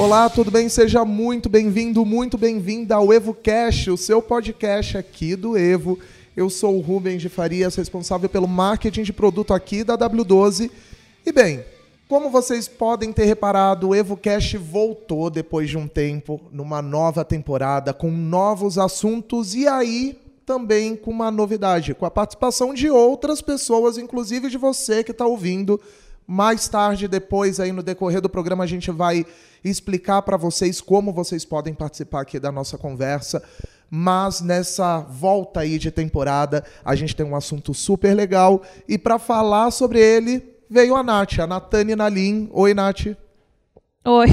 Olá, tudo bem? Seja muito bem-vindo, muito bem-vinda ao EvoCast, o seu podcast aqui do Evo. Eu sou o Rubens de Farias, responsável pelo marketing de produto aqui da W12. E bem, como vocês podem ter reparado, o EvoCast voltou depois de um tempo, numa nova temporada, com novos assuntos e aí também com uma novidade, com a participação de outras pessoas, inclusive de você que está ouvindo. Mais tarde, depois, aí no decorrer do programa, a gente vai explicar para vocês como vocês podem participar aqui da nossa conversa. Mas nessa volta aí de temporada, a gente tem um assunto super legal. E para falar sobre ele, veio a Nath, a Natane Nalim. Oi, Nath. Oi.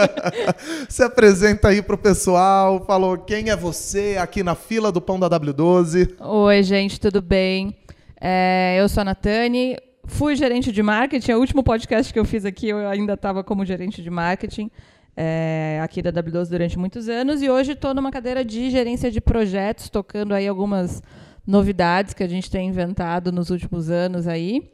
Se apresenta aí pro pessoal, falou quem é você aqui na fila do Pão da W12. Oi, gente, tudo bem? É, eu sou a Natane, fui gerente de marketing. O último podcast que eu fiz aqui, eu ainda estava como gerente de marketing é, aqui da W12 durante muitos anos. E hoje estou numa cadeira de gerência de projetos, tocando aí algumas novidades que a gente tem inventado nos últimos anos aí.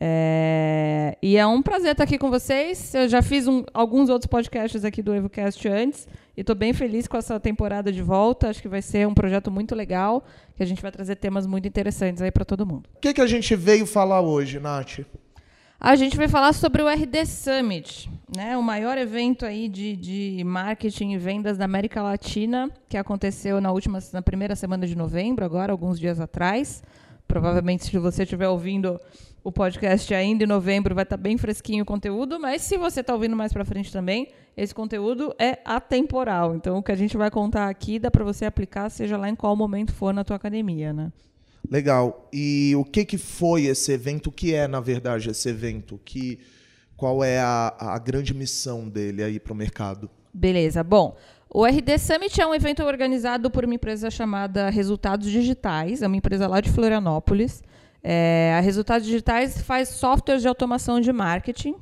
É, e é um prazer estar aqui com vocês. Eu já fiz um, alguns outros podcasts aqui do EvoCast antes e estou bem feliz com essa temporada de volta. Acho que vai ser um projeto muito legal, que a gente vai trazer temas muito interessantes aí para todo mundo. O que, que a gente veio falar hoje, Nath? A gente vai falar sobre o RD Summit, né? o maior evento aí de, de marketing e vendas da América Latina, que aconteceu na última, na primeira semana de novembro, agora, alguns dias atrás. Provavelmente, se você estiver ouvindo o podcast ainda em novembro vai estar tá bem fresquinho o conteúdo, mas se você está ouvindo mais para frente também, esse conteúdo é atemporal. Então, o que a gente vai contar aqui dá para você aplicar, seja lá em qual momento for na tua academia, né? Legal. E o que, que foi esse evento? O que é, na verdade, esse evento? Que, qual é a, a grande missão dele aí para o mercado? Beleza. Bom, o RD Summit é um evento organizado por uma empresa chamada Resultados Digitais, é uma empresa lá de Florianópolis. É, a Resultados Digitais faz softwares de automação de marketing,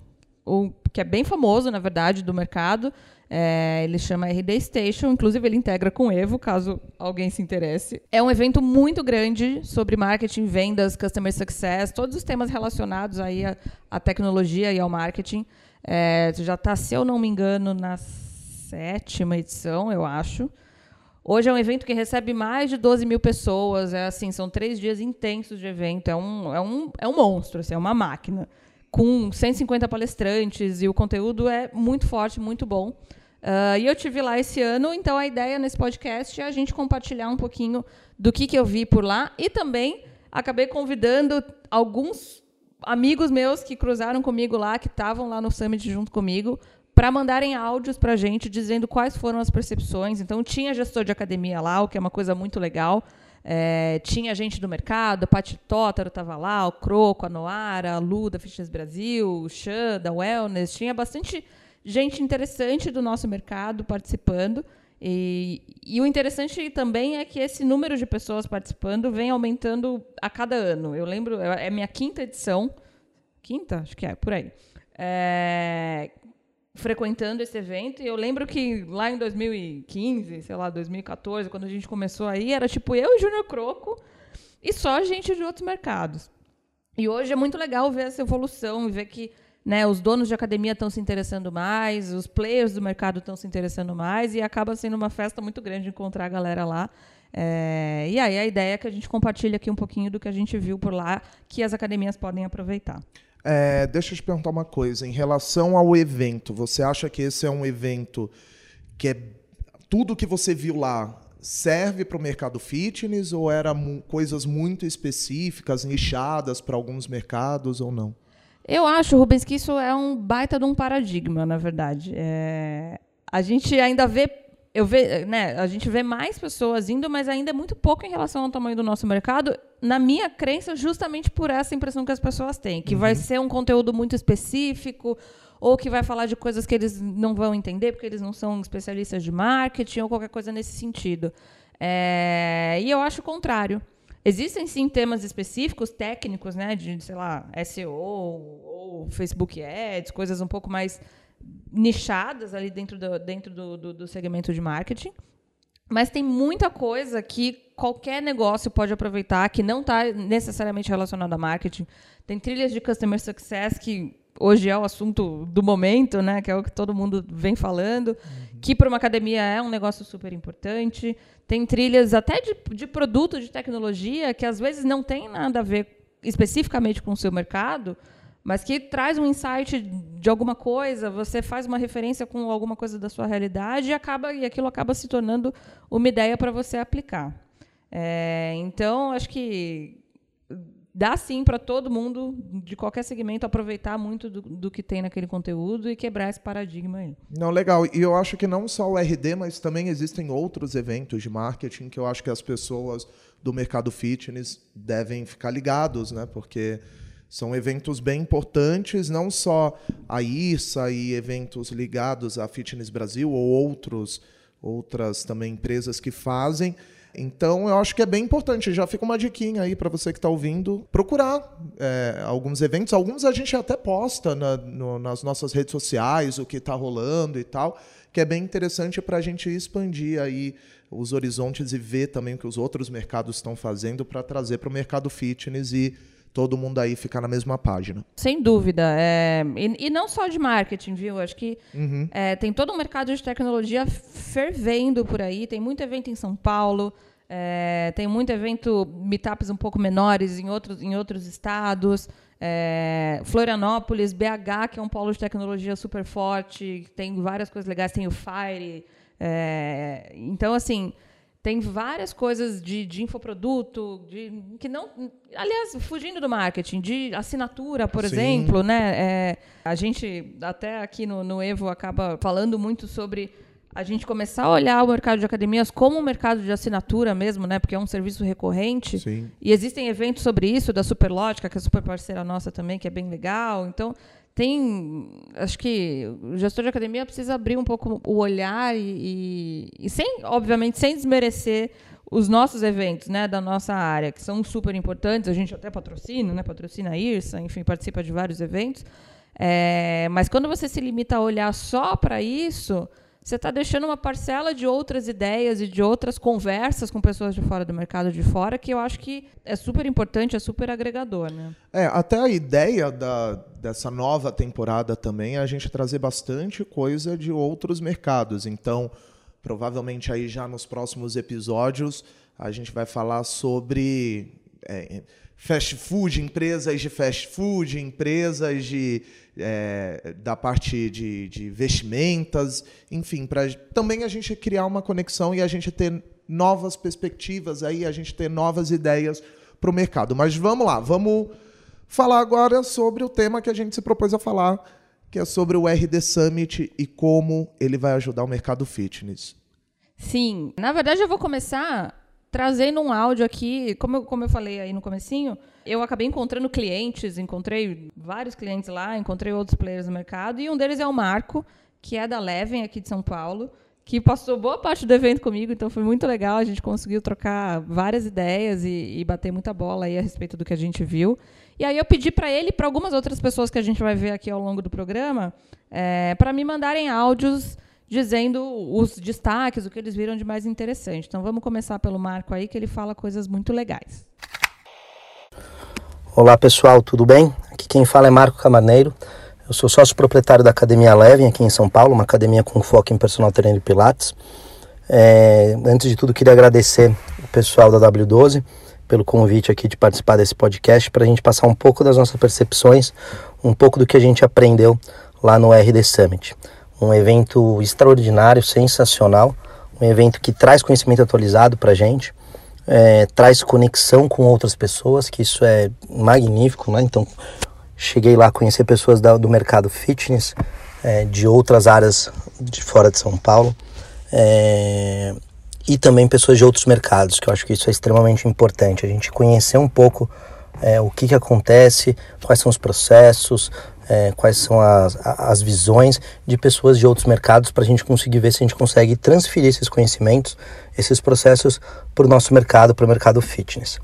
o, que é bem famoso, na verdade, do mercado. É, ele chama RD Station, inclusive ele integra com o Evo, caso alguém se interesse. É um evento muito grande sobre marketing, vendas, customer success, todos os temas relacionados aí à, à tecnologia e ao marketing. É, já está, se eu não me engano, na sétima edição, eu acho. Hoje é um evento que recebe mais de 12 mil pessoas. É assim, são três dias intensos de evento. É um, é um, é um monstro, assim, é uma máquina. Com 150 palestrantes e o conteúdo é muito forte, muito bom. Uh, e eu tive lá esse ano, então a ideia nesse podcast é a gente compartilhar um pouquinho do que, que eu vi por lá e também acabei convidando alguns amigos meus que cruzaram comigo lá, que estavam lá no Summit junto comigo, para mandarem áudios para a gente dizendo quais foram as percepções. Então, tinha gestor de academia lá, o que é uma coisa muito legal. É, tinha gente do mercado, a Pati Tótaro estava lá, o Croco, a Noara, a Lu da Fitness Brasil, o Xan da Wellness. Tinha bastante gente interessante do nosso mercado participando. E, e, o interessante também é que esse número de pessoas participando vem aumentando a cada ano. Eu lembro, é minha quinta edição. Quinta? Acho que é, por aí. É, frequentando esse evento. E eu lembro que lá em 2015, sei lá, 2014, quando a gente começou aí, era tipo eu e Júnior Croco e só gente de outros mercados. E hoje é muito legal ver essa evolução e ver que né, os donos de academia estão se interessando mais, os players do mercado estão se interessando mais e acaba sendo uma festa muito grande encontrar a galera lá. É, e aí a ideia é que a gente compartilhe aqui um pouquinho do que a gente viu por lá, que as academias podem aproveitar. É, deixa eu te perguntar uma coisa. Em relação ao evento, você acha que esse é um evento que é tudo que você viu lá serve para o mercado fitness ou era coisas muito específicas, nichadas para alguns mercados ou não? Eu acho, Rubens, que isso é um baita de um paradigma, na verdade. É... A gente ainda vê eu ve, né, a gente vê mais pessoas indo, mas ainda é muito pouco em relação ao tamanho do nosso mercado. Na minha crença, justamente por essa impressão que as pessoas têm, que uhum. vai ser um conteúdo muito específico ou que vai falar de coisas que eles não vão entender porque eles não são especialistas de marketing ou qualquer coisa nesse sentido. É, e eu acho o contrário. Existem sim temas específicos, técnicos, né, de sei lá, SEO ou Facebook Ads, coisas um pouco mais nichadas ali dentro do, dentro do, do, do segmento de marketing. Mas tem muita coisa que qualquer negócio pode aproveitar que não está necessariamente relacionado a marketing. Tem trilhas de customer success que hoje é o assunto do momento, né? Que é o que todo mundo vem falando. Uhum. Que para uma academia é um negócio super importante. Tem trilhas até de, de produto de tecnologia que às vezes não tem nada a ver especificamente com o seu mercado, mas que traz um insight de alguma coisa, você faz uma referência com alguma coisa da sua realidade e acaba e aquilo acaba se tornando uma ideia para você aplicar. É, então, acho que dá sim para todo mundo de qualquer segmento aproveitar muito do, do, que tem naquele conteúdo e quebrar esse paradigma aí. Não, legal. E eu acho que não só o RD, mas também existem outros eventos de marketing que eu acho que as pessoas do mercado fitness devem ficar ligados, né? Porque são eventos bem importantes, não só a ISA e eventos ligados à Fitness Brasil ou outros outras também empresas que fazem, então, eu acho que é bem importante. Já fica uma diquinha aí para você que está ouvindo, procurar é, alguns eventos. Alguns a gente até posta na, no, nas nossas redes sociais o que está rolando e tal, que é bem interessante para a gente expandir aí os horizontes e ver também o que os outros mercados estão fazendo para trazer para o mercado fitness e todo mundo aí ficar na mesma página. Sem dúvida. É, e, e, não só de marketing, viu? Acho que uhum. é, tem todo um mercado de tecnologia fervendo por aí. Tem muito evento em São Paulo. É, tem muito evento, meetups um pouco menores em outros, em outros estados. É, Florianópolis, BH, que é um polo de tecnologia super forte. Tem várias coisas legais. Tem o Fire. É, então, assim tem várias coisas de, de infoproduto, de, que não. Aliás, fugindo do marketing, de assinatura, por Sim. exemplo, né? É, a gente, até aqui no, no Evo, acaba falando muito sobre a gente começar a olhar o mercado de academias como um mercado de assinatura mesmo, né? Porque é um serviço recorrente. Sim. E existem eventos sobre isso, da Superlógica, que é super parceira nossa também, que é bem legal. Então, tem acho que o gestor de academia precisa abrir um pouco o olhar e, e, e, sem obviamente sem desmerecer os nossos eventos né da nossa área que são super importantes a gente até patrocina né patrocina a IRSA enfim participa de vários eventos é, mas quando você se limita a olhar só para isso você está deixando uma parcela de outras ideias e de outras conversas com pessoas de fora do mercado de fora que eu acho que é super importante, é super agregador. Né? É, até a ideia da, dessa nova temporada também é a gente trazer bastante coisa de outros mercados. Então, provavelmente aí já nos próximos episódios a gente vai falar sobre é, fast food, empresas de fast food, empresas de é, da parte de, de vestimentas, enfim, para também a gente criar uma conexão e a gente ter novas perspectivas, aí a gente ter novas ideias para o mercado. Mas vamos lá, vamos falar agora sobre o tema que a gente se propôs a falar, que é sobre o RD Summit e como ele vai ajudar o mercado fitness. Sim, na verdade eu vou começar trazendo um áudio aqui, como eu, como eu falei aí no comecinho, eu acabei encontrando clientes, encontrei vários clientes lá, encontrei outros players no mercado, e um deles é o Marco, que é da Leven aqui de São Paulo, que passou boa parte do evento comigo, então foi muito legal, a gente conseguiu trocar várias ideias e, e bater muita bola aí a respeito do que a gente viu. E aí eu pedi para ele e para algumas outras pessoas que a gente vai ver aqui ao longo do programa, é, para me mandarem áudios dizendo os destaques, o que eles viram de mais interessante. Então vamos começar pelo Marco aí, que ele fala coisas muito legais. Olá pessoal, tudo bem? Aqui quem fala é Marco Camarneiro. Eu sou sócio proprietário da Academia Levin aqui em São Paulo, uma academia com foco em personal trainer e pilates. É, antes de tudo, queria agradecer o pessoal da W12 pelo convite aqui de participar desse podcast para a gente passar um pouco das nossas percepções, um pouco do que a gente aprendeu lá no RD Summit um evento extraordinário, sensacional, um evento que traz conhecimento atualizado para a gente, é, traz conexão com outras pessoas, que isso é magnífico, né? Então, cheguei lá a conhecer pessoas da, do mercado fitness, é, de outras áreas de fora de São Paulo, é, e também pessoas de outros mercados, que eu acho que isso é extremamente importante, a gente conhecer um pouco é, o que, que acontece, quais são os processos, é, quais são as, as visões de pessoas de outros mercados para a gente conseguir ver se a gente consegue transferir esses conhecimentos, esses processos para o nosso mercado, para o mercado fitness.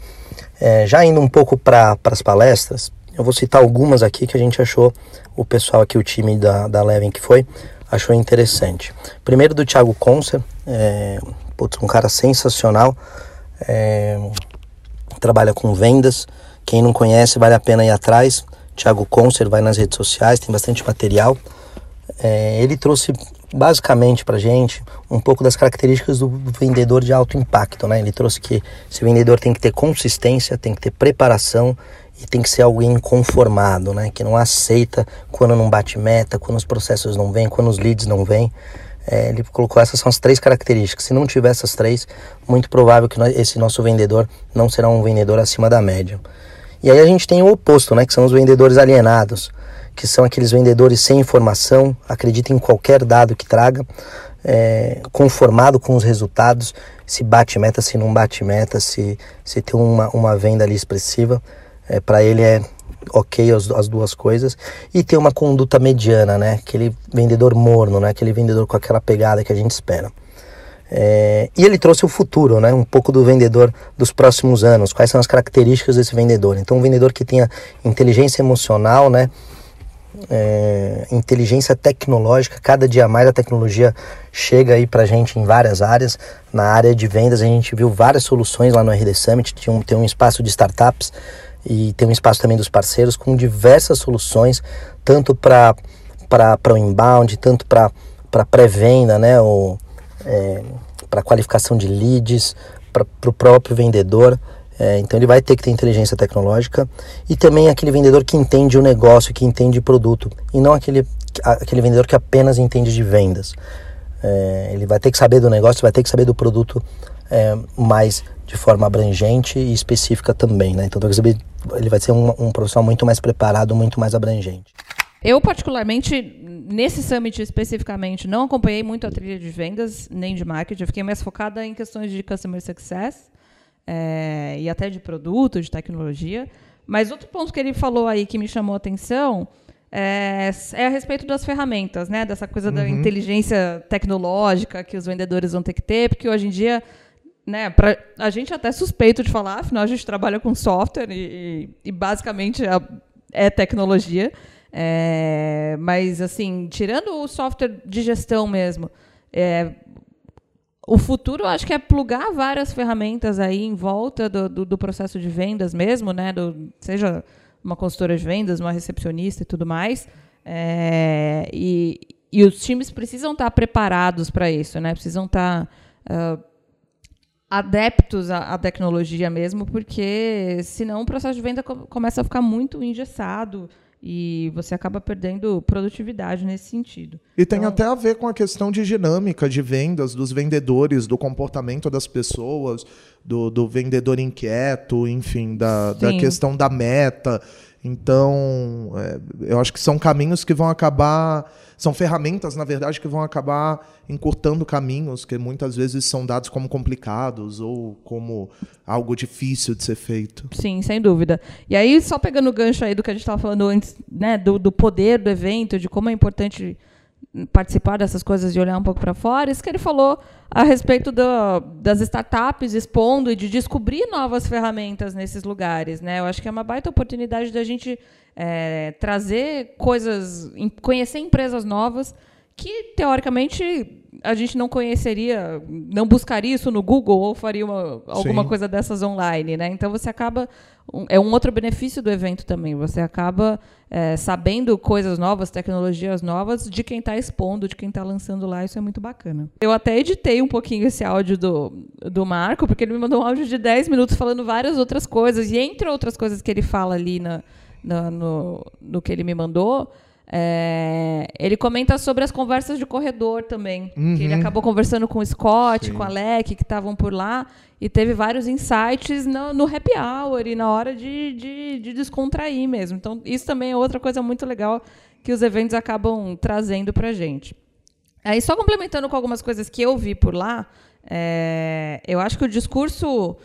É, já indo um pouco para as palestras, eu vou citar algumas aqui que a gente achou, o pessoal aqui, o time da, da Levin que foi, achou interessante. Primeiro do Thiago Concer, é, putz, um cara sensacional, é, trabalha com vendas, quem não conhece vale a pena ir atrás Thiago Conser, vai nas redes sociais, tem bastante material. É, ele trouxe basicamente para gente um pouco das características do vendedor de alto impacto, né? Ele trouxe que esse vendedor tem que ter consistência, tem que ter preparação e tem que ser alguém inconformado, né? Que não aceita quando não bate meta, quando os processos não vêm, quando os leads não vêm. É, ele colocou essas são as três características. Se não tiver essas três, muito provável que esse nosso vendedor não será um vendedor acima da média. E aí a gente tem o oposto, né? Que são os vendedores alienados que são aqueles vendedores sem informação, acreditam em qualquer dado que traga, é, conformado com os resultados, se bate meta, se não bate meta, se, se tem uma, uma venda ali expressiva, é, para ele é ok as, as, duas coisas, e tem uma conduta mediana, né? aquele vendedor morno, né? aquele vendedor com aquela pegada que a gente espera. É, e ele trouxe o futuro, né? um pouco do vendedor dos próximos anos, quais são as características desse vendedor. Então, um vendedor que tenha inteligência emocional, né? É, inteligência tecnológica. Cada dia mais a tecnologia chega aí para gente em várias áreas. Na área de vendas, a gente viu várias soluções lá no RD Summit. Tem um, tem um espaço de startups e tem um espaço também dos parceiros com diversas soluções, tanto para o inbound, tanto para pré-venda, né, ou é, para qualificação de leads, para o próprio vendedor. É, então ele vai ter que ter inteligência tecnológica e também aquele vendedor que entende o negócio, que entende o produto e não aquele, aquele vendedor que apenas entende de vendas. É, ele vai ter que saber do negócio, vai ter que saber do produto é, mais de forma abrangente e específica também, né? Então ele vai ser um, um profissional muito mais preparado, muito mais abrangente. Eu, particularmente, nesse summit especificamente, não acompanhei muito a trilha de vendas nem de marketing. Eu fiquei mais focada em questões de customer success é, e até de produto, de tecnologia. Mas outro ponto que ele falou aí que me chamou a atenção é, é a respeito das ferramentas, né? Dessa coisa uhum. da inteligência tecnológica que os vendedores vão ter que ter, porque hoje em dia, né? Pra, a gente até suspeito de falar, afinal a gente trabalha com software e, e basicamente é, é tecnologia. É, mas assim, tirando o software de gestão mesmo, é, o futuro, eu acho que é plugar várias ferramentas aí em volta do, do, do processo de vendas mesmo, né? Do, seja uma consultora de vendas, uma recepcionista e tudo mais. É, e, e os times precisam estar preparados para isso, né? Precisam estar uh, adeptos à, à, tecnologia mesmo, porque senão o processo de venda começa a ficar muito engessado e você acaba perdendo produtividade nesse sentido. E tem então, até a ver com a questão de dinâmica de vendas dos vendedores, do comportamento das pessoas, do, do vendedor inquieto, enfim, da, da questão da meta. Então, é, eu acho que são caminhos que vão acabar são ferramentas, na verdade, que vão acabar encurtando caminhos que muitas vezes são dados como complicados ou como algo difícil de ser feito. Sim, sem dúvida. E aí, só pegando o gancho aí do que a gente estava falando antes, né, do, do poder do evento, de como é importante participar dessas coisas e olhar um pouco para fora, isso que ele falou a respeito do, das startups expondo e de descobrir novas ferramentas nesses lugares. Né? Eu acho que é uma baita oportunidade da gente é, trazer coisas, conhecer empresas novas que, teoricamente, a gente não conheceria, não buscaria isso no Google ou faria uma, alguma Sim. coisa dessas online. Né? Então, você acaba. É um outro benefício do evento também. Você acaba é, sabendo coisas novas, tecnologias novas, de quem está expondo, de quem está lançando lá. Isso é muito bacana. Eu até editei um pouquinho esse áudio do, do Marco, porque ele me mandou um áudio de 10 minutos falando várias outras coisas. E entre outras coisas que ele fala ali na no, no, no que ele me mandou, é, ele comenta sobre as conversas de corredor também. Uhum. ele acabou conversando com o Scott, Sim. com a Alec, que estavam por lá, e teve vários insights no, no happy hour e na hora de, de, de, descontrair mesmo. Então, isso também é outra coisa muito legal que os eventos acabam trazendo para gente. Aí, só complementando com algumas coisas que eu vi por lá, é, eu acho que o discurso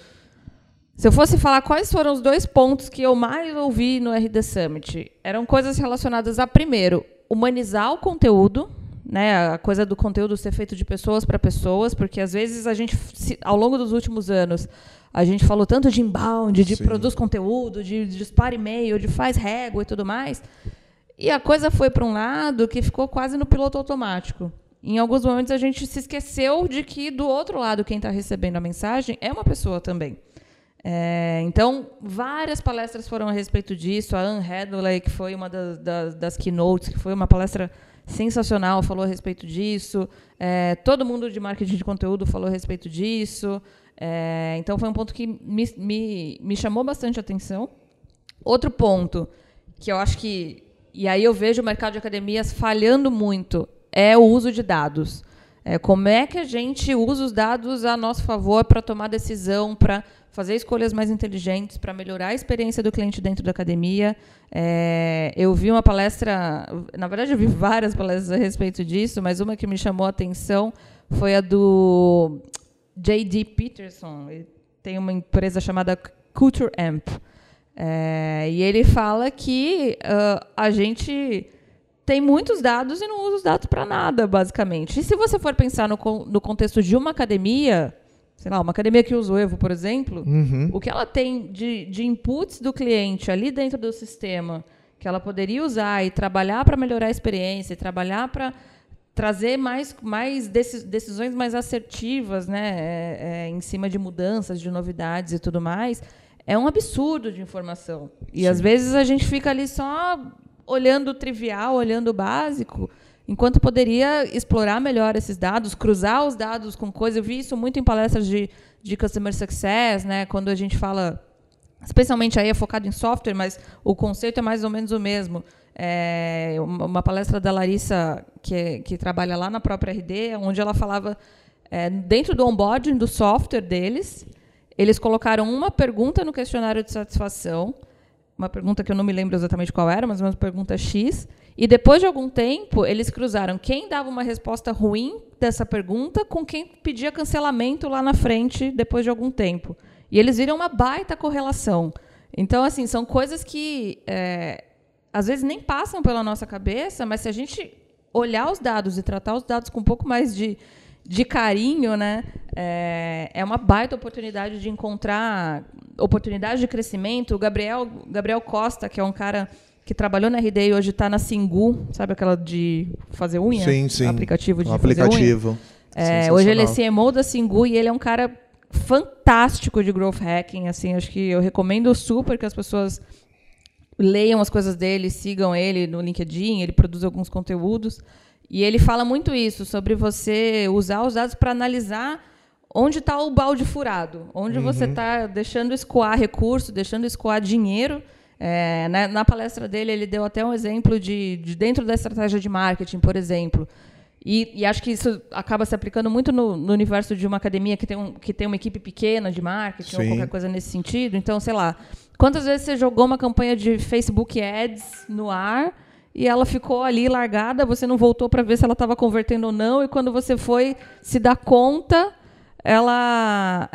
se eu fosse falar quais foram os dois pontos que eu mais ouvi no RD Summit, eram coisas relacionadas a, primeiro, humanizar o conteúdo, né, a coisa do conteúdo ser feito de pessoas para pessoas, porque às vezes a gente, ao longo dos últimos anos, a gente falou tanto de inbound, de Sim. produz conteúdo, de dispara e-mail, de faz régua e tudo mais, e a coisa foi para um lado que ficou quase no piloto automático. Em alguns momentos a gente se esqueceu de que do outro lado quem está recebendo a mensagem é uma pessoa também. É, então, várias palestras foram a respeito disso. A Anne Hathaway, que foi uma das, das, das keynotes, que foi uma palestra sensacional, falou a respeito disso. É, todo mundo de marketing de conteúdo falou a respeito disso. É, então, foi um ponto que me, me, me chamou bastante atenção. Outro ponto que eu acho que. E aí eu vejo o mercado de academias falhando muito é o uso de dados. É, como é que a gente usa os dados a nosso favor para tomar decisão, para fazer escolhas mais inteligentes, para melhorar a experiência do cliente dentro da academia? É, eu vi uma palestra, na verdade, eu vi várias palestras a respeito disso, mas uma que me chamou a atenção foi a do J.D. Peterson. Ele tem uma empresa chamada Culture Amp. É, e ele fala que uh, a gente tem muitos dados e não usa os dados para nada, basicamente. E se você for pensar no, no contexto de uma academia, sei lá, uma academia que usa o Evo, por exemplo, uhum. o que ela tem de, de inputs do cliente ali dentro do sistema que ela poderia usar e trabalhar para melhorar a experiência, e trabalhar para trazer mais, mais decisões mais assertivas né, é, é, em cima de mudanças, de novidades e tudo mais, é um absurdo de informação. E Sim. às vezes a gente fica ali só olhando o trivial, olhando o básico, enquanto poderia explorar melhor esses dados, cruzar os dados com coisas. Eu vi isso muito em palestras de, de Customer Success, né, quando a gente fala, especialmente aí é focado em software, mas o conceito é mais ou menos o mesmo. É, uma palestra da Larissa, que, que trabalha lá na própria RD, onde ela falava, é, dentro do onboarding do software deles, eles colocaram uma pergunta no questionário de satisfação, uma pergunta que eu não me lembro exatamente qual era, mas uma pergunta X. E depois de algum tempo, eles cruzaram quem dava uma resposta ruim dessa pergunta com quem pedia cancelamento lá na frente depois de algum tempo. E eles viram uma baita correlação. Então, assim, são coisas que é, às vezes nem passam pela nossa cabeça, mas se a gente olhar os dados e tratar os dados com um pouco mais de, de carinho, né, é, é uma baita oportunidade de encontrar oportunidade de crescimento. O Gabriel, Gabriel Costa, que é um cara que trabalhou na RD e hoje está na Singu, sabe aquela de fazer unha? Sim, sim. Aplicativo de um aplicativo. É, hoje ele é CMO da Singu e ele é um cara fantástico de growth hacking. Assim, acho que eu recomendo super que as pessoas leiam as coisas dele, sigam ele no LinkedIn. Ele produz alguns conteúdos e ele fala muito isso sobre você usar os dados para analisar onde está o balde furado, onde uhum. você está deixando escoar recurso, deixando escoar dinheiro. É, na, na, palestra dele, ele deu até um exemplo de, de dentro da estratégia de marketing, por exemplo. E, e, acho que isso acaba se aplicando muito no, no, universo de uma academia que tem, um, que tem uma equipe pequena de marketing Sim. ou qualquer coisa nesse sentido. Então, sei lá, quantas vezes você jogou uma campanha de Facebook Ads no ar e ela ficou ali largada, você não voltou para ver se ela estava convertendo ou não, e quando você foi se dar conta, ela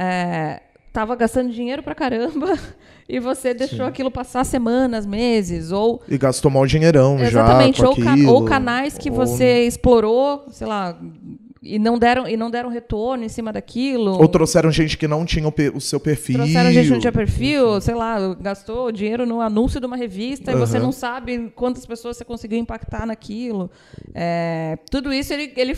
estava é, gastando dinheiro pra caramba e você deixou Sim. aquilo passar semanas, meses, ou... E gastou mal dinheirão Exatamente, já ou, ca ou canais que ou... você explorou, sei lá, e não deram e não deram retorno em cima daquilo. Ou trouxeram gente que não tinha o, o seu perfil. Trouxeram gente que não tinha perfil, sei lá, gastou dinheiro no anúncio de uma revista uhum. e você não sabe quantas pessoas você conseguiu impactar naquilo. É, tudo isso ele, ele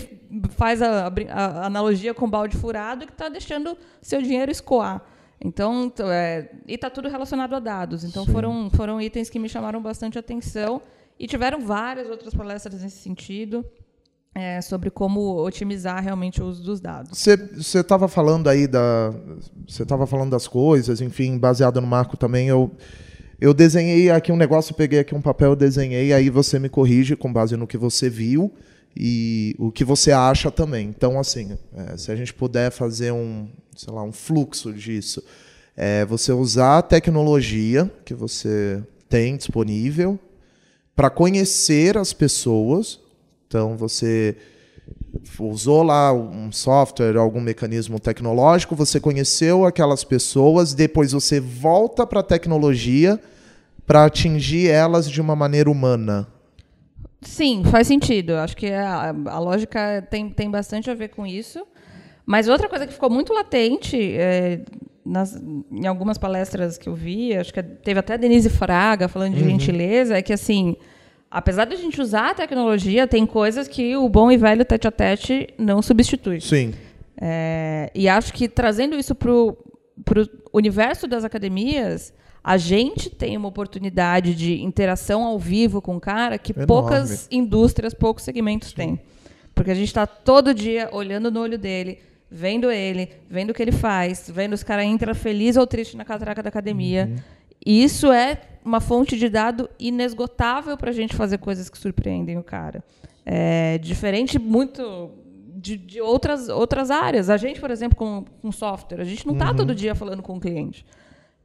faz a, a, analogia com balde furado que está deixando seu dinheiro escoar. Então, é, e está tudo relacionado a dados. Então, foram, foram itens que me chamaram bastante atenção e tiveram várias outras palestras nesse sentido é, sobre como otimizar realmente o uso dos dados. Você estava falando aí da, você estava falando das coisas, enfim, baseado no marco também. Eu eu desenhei aqui um negócio, peguei aqui um papel, desenhei, aí você me corrige com base no que você viu e o que você acha também. Então, assim, é, se a gente puder fazer um, sei lá, um fluxo disso, é você usar a tecnologia que você tem disponível para conhecer as pessoas, então você usou lá um software, algum mecanismo tecnológico, você conheceu aquelas pessoas, depois você volta para a tecnologia para atingir elas de uma maneira humana. Sim, faz sentido. Acho que a, a, lógica tem, tem bastante a ver com isso. Mas outra coisa que ficou muito latente é, nas, em algumas palestras que eu vi, acho que teve até a Denise Fraga falando de uhum. gentileza, é que assim apesar de a gente usar a tecnologia, tem coisas que o bom e velho tete a tete não substitui. Sim. É, e acho que trazendo isso para o universo das academias, a gente tem uma oportunidade de interação ao vivo com o cara que Enorme. poucas indústrias, poucos segmentos têm. Porque a gente está todo dia olhando no olho dele, vendo ele, vendo o que ele faz, vendo os caras entram feliz ou triste na catraca da academia. E isso é uma fonte de dado inesgotável para a gente fazer coisas que surpreendem o cara. É diferente muito de, de outras, outras áreas. A gente, por exemplo, com, com software, a gente não está todo dia falando com o cliente.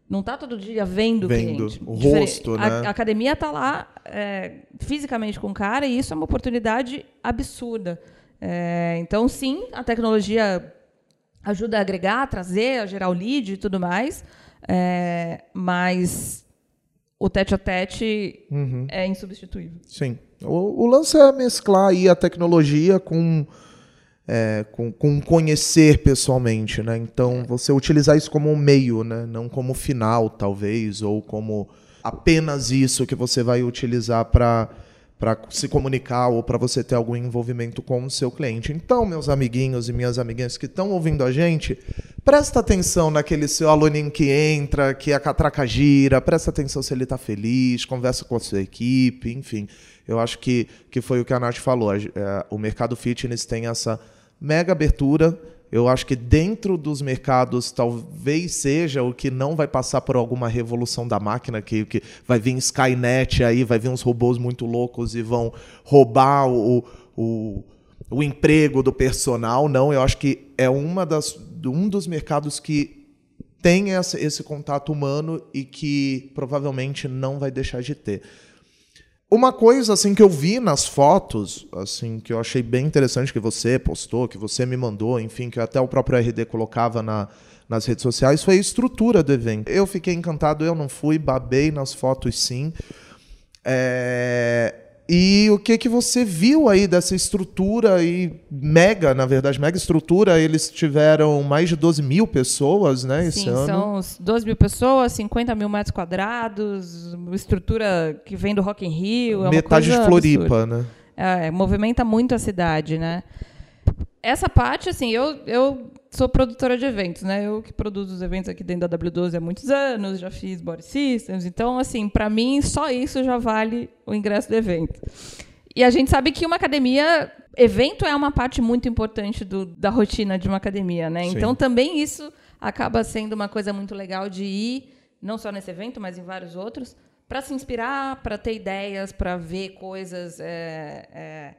Não está todo dia vendo, Vendo o cliente. o rosto, a, né? a academia está lá é, fisicamente com o cara e isso é uma oportunidade absurda. É, então, sim, a tecnologia ajuda a agregar, a trazer, a gerar o lead e tudo mais, é, mas o tete a tete Uhum. é insubstituível. Sim. O, o lance é mesclar aí a tecnologia com, é, com, com conhecer pessoalmente, né? Então, você utilizar isso como um meio, né? Não como final, talvez, ou como apenas isso que você vai utilizar para para se comunicar ou para você ter algum envolvimento com o seu cliente. Então, meus amiguinhos e minhas amiguinhas que estão ouvindo a gente, presta atenção naquele seu aluninho que entra, que a catraca gira, presta atenção se ele está feliz, conversa com a sua equipe, enfim. Eu acho que, que foi o que a Nath falou. é, o mercado fitness tem essa mega abertura. Eu acho que dentro dos mercados talvez seja o que não vai passar por alguma revolução da máquina, que, que vai vir Skynet aí, vai vir uns robôs muito loucos e vão roubar o, o, o emprego do personal. Não, eu acho que é uma das, um dos mercados que tem essa, esse contato humano e que provavelmente não vai deixar de ter. Uma coisa assim que eu vi nas fotos, assim que eu achei bem interessante que você postou, que você me mandou, enfim, que até o próprio RD colocava na, nas redes sociais, foi a estrutura do evento. Eu fiquei encantado, eu não fui, babei nas fotos sim. É, E o que que você viu aí dessa estrutura aí mega, na verdade, mega estrutura? Eles tiveram mais de 12 mil pessoas, né, esse Sim, ano. são uns 12 mil pessoas, 50 mil metros quadrados, estrutura que vem do Rock in Rio. É uma Metade de Floripa, absurda. né? É, movimenta muito a cidade, né? Essa parte, assim, eu, eu sou produtora de eventos, né? Eu que produzo os eventos aqui dentro da W12 há muitos anos, já fiz Body Systems, então, assim, para mim, só isso já vale o ingresso do evento. E a gente sabe que uma academia, evento é uma parte muito importante do- da rotina de uma academia, né? Sim. Então, também isso acaba sendo uma coisa muito legal de ir, não só nesse evento, mas em vários outros, para se inspirar, para ter ideias, para ver coisas. é, é,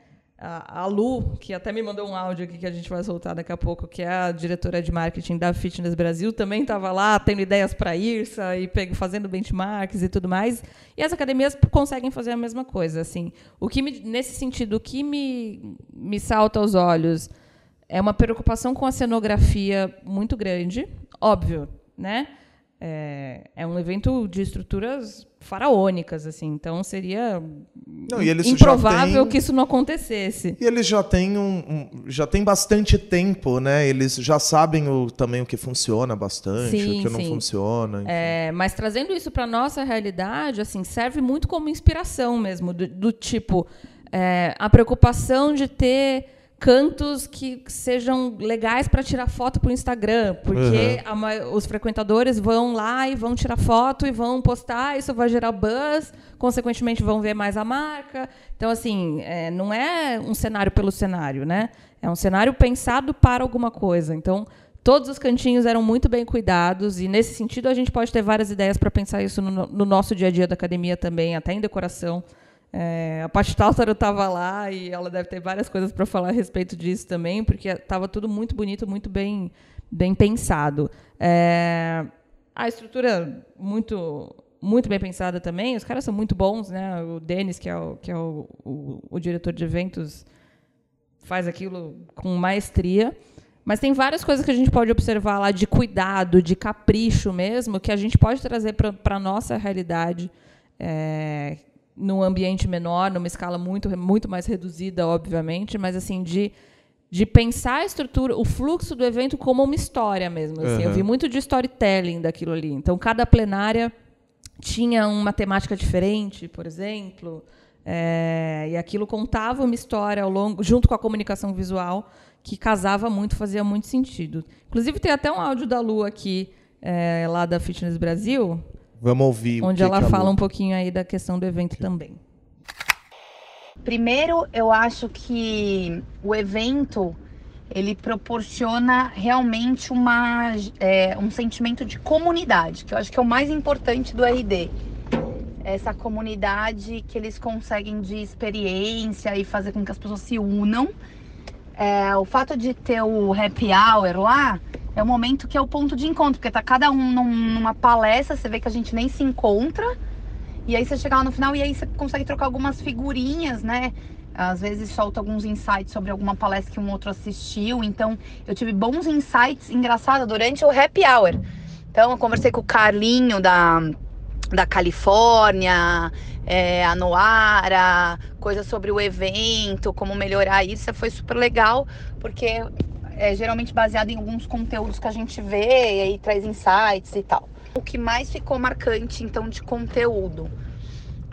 a, a Lu, que até me mandou um áudio aqui que a gente vai soltar daqui a pouco, que é a diretora de marketing da Fitness Brasil, também estava lá tendo ideias para IRSA e pego- fazendo benchmarks e tudo mais. E as academias conseguem fazer a mesma coisa. Assim, o que me- nesse sentido, o que me, me salta aos olhos é uma preocupação com a cenografia muito grande, óbvio, né? É, é um evento de estruturas faraônicas, assim, então seria Não, improvável que isso não acontecesse. E eles já têm um, um- já tem bastante tempo, né? Eles já sabem o, também o que funciona bastante, Sim, o que não sim. funciona. enfim. É, mas trazendo isso para nossa realidade, assim, serve muito como inspiração mesmo, do, do tipo é, a preocupação de ter cantos que sejam legais para tirar foto para o Instagram, porque a ma- os frequentadores vão lá e vão tirar foto e vão postar, isso vai gerar buzz, consequentemente vão ver mais a marca. Então, assim, é, não é um cenário pelo cenário, né? É um cenário pensado para alguma coisa. Então, Todos os cantinhos eram muito bem cuidados e nesse sentido a gente pode ter várias ideias para pensar isso no, no nosso dia a dia da academia também, até em decoração. É, a Paty Táltaro estava lá e ela deve ter várias coisas para falar a respeito disso também, porque estava tudo muito bonito, muito bem, bem pensado. É, a estrutura muito muito bem pensada também. Os caras são muito bons, né? O Denis, que é o, que é o, o, o diretor de eventos, faz aquilo com maestria. Mas tem várias coisas que a gente pode observar lá de cuidado, de capricho mesmo, que a gente pode trazer para a nossa realidade é, num ambiente menor, numa escala muito, muito mais reduzida, obviamente, mas assim, de, de pensar a estrutura, o fluxo do evento como uma história mesmo. assim. Eu Uhum. vi muito de storytelling daquilo ali. Então, cada plenária tinha uma temática diferente, por exemplo, é, e aquilo contava uma história ao longo, junto com a comunicação visual, que casava muito, fazia muito sentido. Inclusive, tem até um áudio da Lu aqui, é, lá da Fitness Brasil. Vamos ouvir. Onde ela fala um pouquinho aí da questão do evento também. Primeiro, eu acho que o evento ele proporciona realmente uma, é, um sentimento de comunidade, que eu acho que é o mais importante do RD. Essa comunidade que eles conseguem de experiência e fazer com que as pessoas se unam. É, o fato de ter o happy hour lá é o momento que é o ponto de encontro, porque tá cada um num, numa palestra, você vê que a gente nem se encontra. E aí você chega lá no final e aí você consegue trocar algumas figurinhas, né? Às vezes solta alguns insights sobre alguma palestra que um outro assistiu. Então, eu tive bons insights engraçados durante o happy hour. Então, eu conversei com o Carlinho da, da Califórnia, é, a Noara, coisas sobre o evento, como melhorar isso. Foi super legal, porque é geralmente baseado em alguns conteúdos que a gente vê e aí traz insights e tal. O que mais ficou marcante, então, de conteúdo?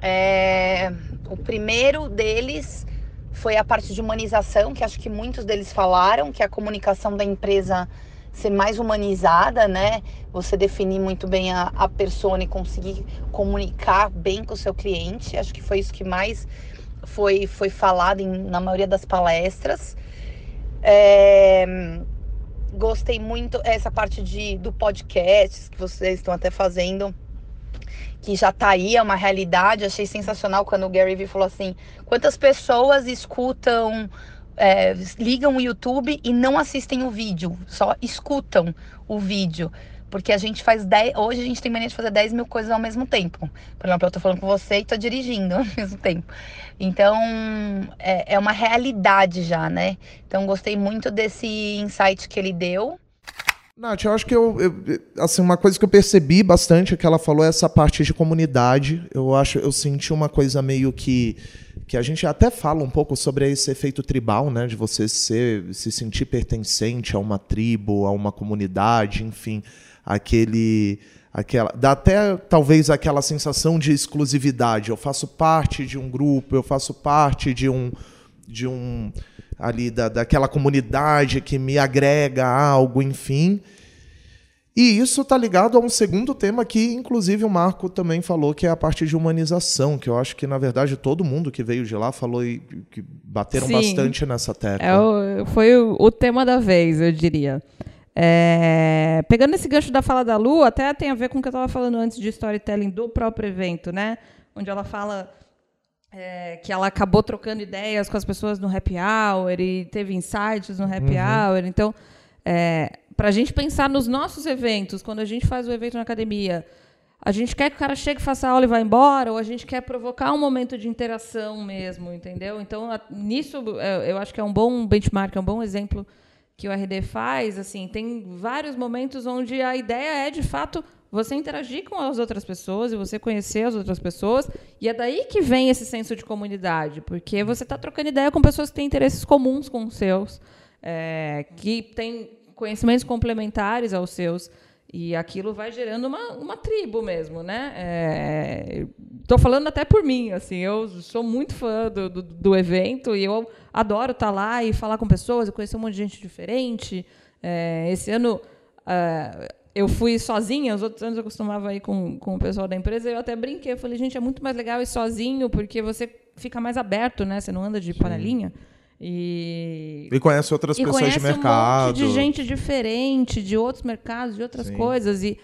É, o primeiro deles foi a parte de humanização, que acho que muitos deles falaram, que é a comunicação da empresa ser mais humanizada, né? Você definir muito bem a, a persona e conseguir comunicar bem com o seu cliente. Acho que foi isso que mais foi, foi falado em, na maioria das palestras. É, gostei muito essa parte de, do podcast que vocês estão até fazendo que já tá aí, é uma realidade. Achei sensacional quando o Gary Vee falou assim: quantas pessoas escutam, é, ligam o YouTube e não assistem o vídeo, só escutam o vídeo. Porque a gente faz 10. Hoje a gente tem mania de fazer 10 mil coisas ao mesmo tempo. Por exemplo, eu tô falando com você e tô dirigindo ao mesmo tempo. Então, é, é uma realidade já, né? Então, gostei muito desse insight que ele deu. Nath, eu acho que eu, eu, assim, uma coisa que eu percebi bastante é que ela falou essa parte de comunidade. Eu acho, eu senti uma coisa meio que que a gente até fala um pouco sobre esse efeito tribal, né, de você ser, se sentir pertencente a uma tribo, a uma comunidade, enfim, aquele aquela dá até talvez aquela sensação de exclusividade. Eu faço parte de um grupo, eu faço parte de um de um ali da, daquela comunidade que me agrega a algo, enfim. E isso está ligado a um segundo tema que, inclusive, o Marco também falou, que é a parte de humanização, que eu acho que, na verdade, todo mundo que veio de lá falou e que bateram Sim. bastante nessa tecla. É o, foi o, o, tema da vez, eu diria. É, pegando esse gancho da fala da Lu, até tem a ver com o que eu estava falando antes de storytelling do próprio evento, né? Onde ela fala é, que ela acabou trocando ideias com as pessoas no happy hour e teve insights no happy uhum. hour. Então, é, para a gente pensar nos nossos eventos, quando a gente faz o evento na academia, a gente quer que o cara chegue, faça a aula e vá embora, ou a gente quer provocar um momento de interação mesmo, entendeu? Então, a, nisso, é, eu acho que é um bom benchmark, é um bom exemplo que o RD faz. Assim, tem vários momentos onde a ideia é, de fato, você interagir com as outras pessoas e você conhecer as outras pessoas. E é daí que vem esse senso de comunidade, porque você está trocando ideia com pessoas que têm interesses comuns com os seus, é, que têm conhecimentos complementares aos seus. E aquilo vai gerando uma, uma tribo mesmo, né? Estou é, falando até por mim, assim, eu sou muito fã do, do, do, evento e eu adoro estar tá lá e falar com pessoas, e conhecer um monte de gente diferente. É, esse ano é, eu fui sozinha, os outros anos eu costumava ir com, com o pessoal da empresa, eu até brinquei, eu falei, gente, é muito mais legal ir sozinho, porque você fica mais aberto, né? Você não anda de Sim. panelinha. E, e conhece outras e pessoas conhece de mercado. Um monte de gente diferente, de outros mercados, de outras Sim. coisas. E,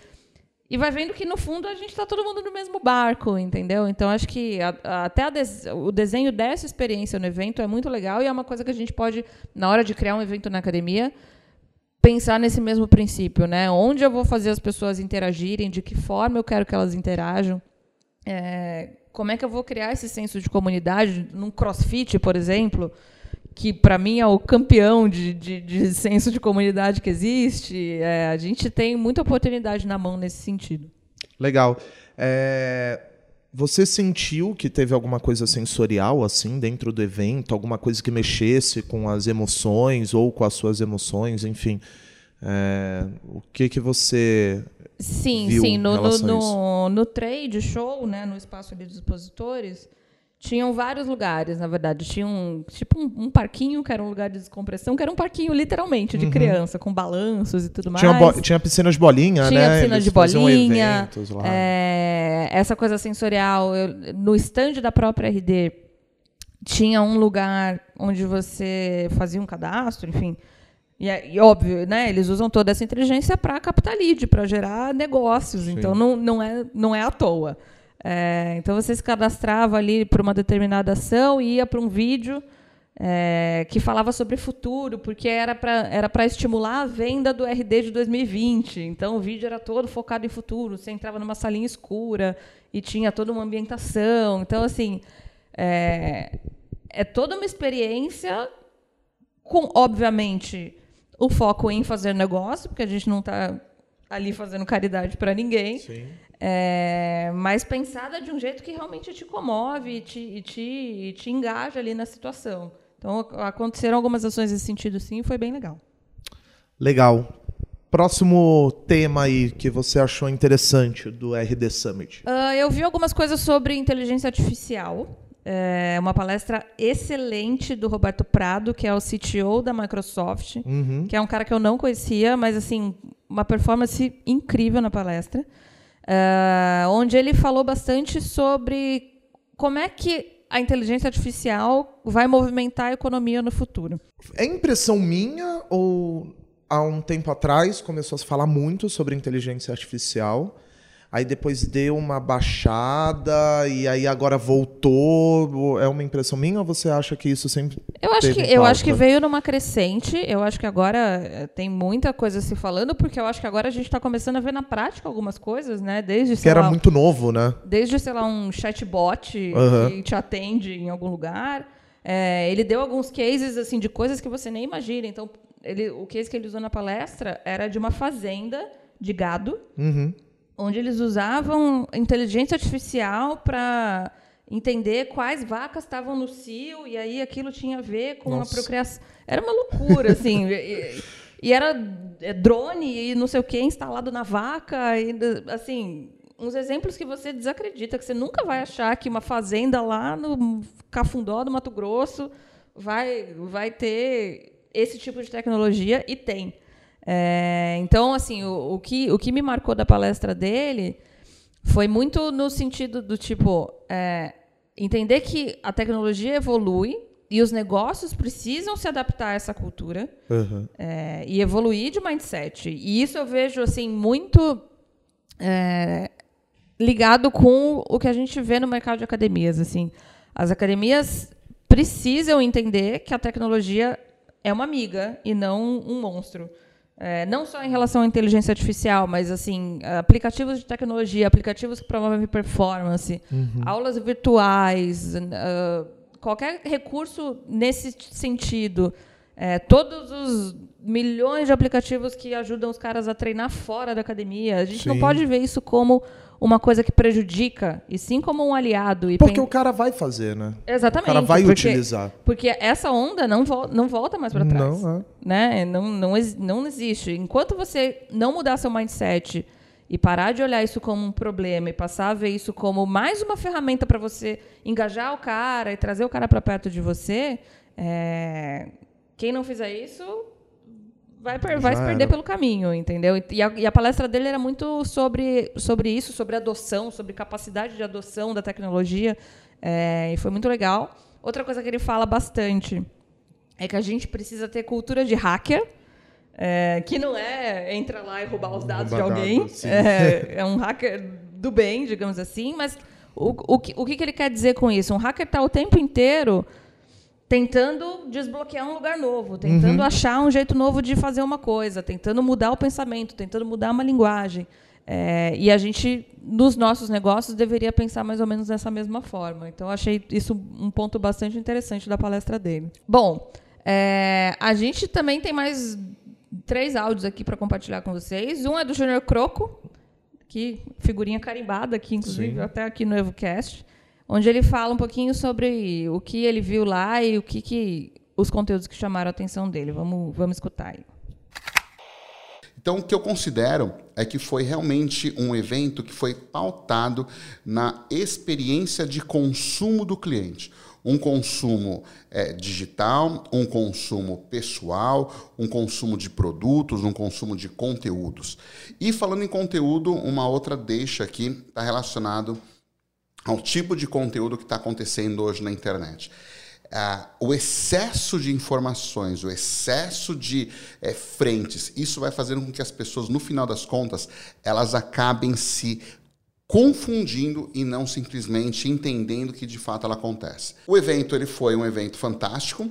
e vai vendo que, no fundo, a gente está todo mundo no mesmo barco, entendeu? Então, acho que a, a, até des, o desenho dessa experiência no evento é muito legal e é uma coisa que a gente pode, na hora de criar um evento na academia, pensar nesse mesmo princípio, né? Onde eu vou fazer as pessoas interagirem, de que forma eu quero que elas interajam, é, como é que eu vou criar esse senso de comunidade num CrossFit, por exemplo, que para mim é o campeão de, de, de, senso de comunidade que existe. É, a gente tem muita oportunidade na mão nesse sentido. Legal. É, você sentiu que teve alguma coisa sensorial assim dentro do evento, alguma coisa que mexesse com as emoções ou com as suas emoções, enfim? É, o que que você sim viu sim no, no, no, no, trade show, né, no espaço de expositores, tinham vários lugares, na verdade. Tinha um, tipo um, um parquinho, que era um lugar de descompressão, que era um parquinho, literalmente, de Uhum. criança, com balanços e tudo mais. Tinha, tinha piscina de bolinha, Tinha né? piscina Eles de bolinha. É, essa coisa sensorial. eu- no stand da própria RD, tinha um lugar onde você fazia um cadastro, enfim. E, é- e óbvio, né? Eles usam toda essa inteligência para captar lead, para gerar negócios. Então não, não, é, não é à toa. É, então você se cadastrava ali para uma determinada ação e ia para um vídeo é, que falava sobre futuro, porque era para era estimular a venda do RD de 2020. Então o vídeo era todo focado em futuro. Você entrava numa salinha escura e tinha toda uma ambientação. Então assim é, é toda uma experiência com, obviamente, o foco em fazer negócio, porque a gente não está ali fazendo caridade para ninguém. Sim. É, mas pensada de um jeito que realmente te comove e te, e te, e te engaja ali na situação. Então, aconteceram algumas ações nesse sentido, sim, e foi bem legal. Legal. Próximo tema aí que você achou interessante do RD Summit. Ah, eu vi algumas coisas sobre inteligência artificial. É uma palestra excelente do Roberto Prado, que é o CTO da Microsoft, Uhum. que é um cara que eu não conhecia, mas assim, uma performance incrível na palestra. Ah, onde ele falou bastante sobre como é que a inteligência artificial vai movimentar a economia no futuro. É impressão minha ou há um tempo atrás começou a se falar muito sobre inteligência artificial? Aí depois deu uma baixada e aí agora voltou. É uma impressão minha ou você acha que isso sempre Eu acho, que, eu acho que veio numa crescente. Eu acho que agora eh, tem muita coisa se falando, porque eu acho que agora a gente está começando a ver na prática algumas coisas, né? Desde, que era lá, muito novo, né? desde, sei lá, um chatbot Aham. que te atende em algum lugar. É, ele deu alguns cases assim de coisas que você nem imagina. Então, ele, o case que ele usou na palestra era de uma fazenda de gado, Uhum. Onde eles usavam inteligência artificial para entender quais vacas estavam no cio e aí aquilo tinha a ver com Nossa. a procriação. Era uma loucura, assim. e, e era é, drone e não sei o que instalado na vaca e assim uns exemplos que você desacredita que você nunca vai achar que uma fazenda lá no Cafundó do Mato Grosso vai vai ter esse tipo de tecnologia e tem. É, então, assim, o, o, que, o que me marcou da palestra dele foi muito no sentido do tipo é, entender que a tecnologia evolui e os negócios precisam se adaptar a essa cultura Uhum. é, e evoluir de mindset. E isso eu vejo assim muito é, ligado com o que a gente vê no mercado de academias. Assim, as academias precisam entender que a tecnologia é uma amiga e não um monstro. É, não só em relação à inteligência artificial, mas assim aplicativos de tecnologia, aplicativos que promovem performance, aulas virtuais, ah, qualquer recurso nesse sentido. É, todos os milhões de aplicativos que ajudam os caras a treinar fora da academia. A gente não Sim. pode ver isso como uma coisa que prejudica, e sim como um aliado. E Porque pen- o cara vai fazer, né? Exatamente. O cara vai porque, utilizar. Porque essa onda não, vol- não volta mais para trás. Não, é. Né? Não, não, não existe. Enquanto você não mudar seu mindset e parar de olhar isso como um problema e passar a ver isso como mais uma ferramenta para você engajar o cara e trazer o cara para perto de você, é, quem não fizer isso vai, per- vai se perder era. pelo caminho, entendeu? E a, e a palestra dele era muito sobre, sobre isso, sobre adoção, sobre capacidade de adoção da tecnologia, é, e foi muito legal. Outra coisa que ele fala bastante é que a gente precisa ter cultura de hacker, é, que não é entra lá e roubar os dados de alguém. dados, é, é um hacker do bem, digamos assim, mas o, o, que, o que ele quer dizer com isso? Um hacker está o tempo inteiro tentando desbloquear um lugar novo, tentando achar um jeito novo de fazer uma coisa, tentando mudar o pensamento, tentando mudar uma linguagem. É, e a gente, nos nossos negócios, deveria pensar mais ou menos dessa mesma forma. Então, achei isso um ponto bastante interessante da palestra dele. Bom, é, a gente também tem mais três áudios aqui para compartilhar com vocês. Um é do Júnior Croco, que figurinha carimbada aqui, inclusive, Sim. até aqui no EvoCast, onde ele fala um pouquinho sobre o que ele viu lá e o que, que os conteúdos que chamaram a atenção dele. Vamos, vamos escutar aí. Então, o que eu considero é que foi realmente um evento que foi pautado na experiência de consumo do cliente. Um consumo é, digital, um consumo pessoal, um consumo de produtos, um consumo de conteúdos. E falando em conteúdo, uma outra deixa aqui está relacionado ao tipo de conteúdo que está acontecendo hoje na internet. Ah, o excesso de informações, o excesso de é, frentes, isso vai fazendo com que as pessoas, no final das contas, elas acabem se confundindo e não simplesmente entendendo que de fato ela acontece. O evento ele foi um evento fantástico,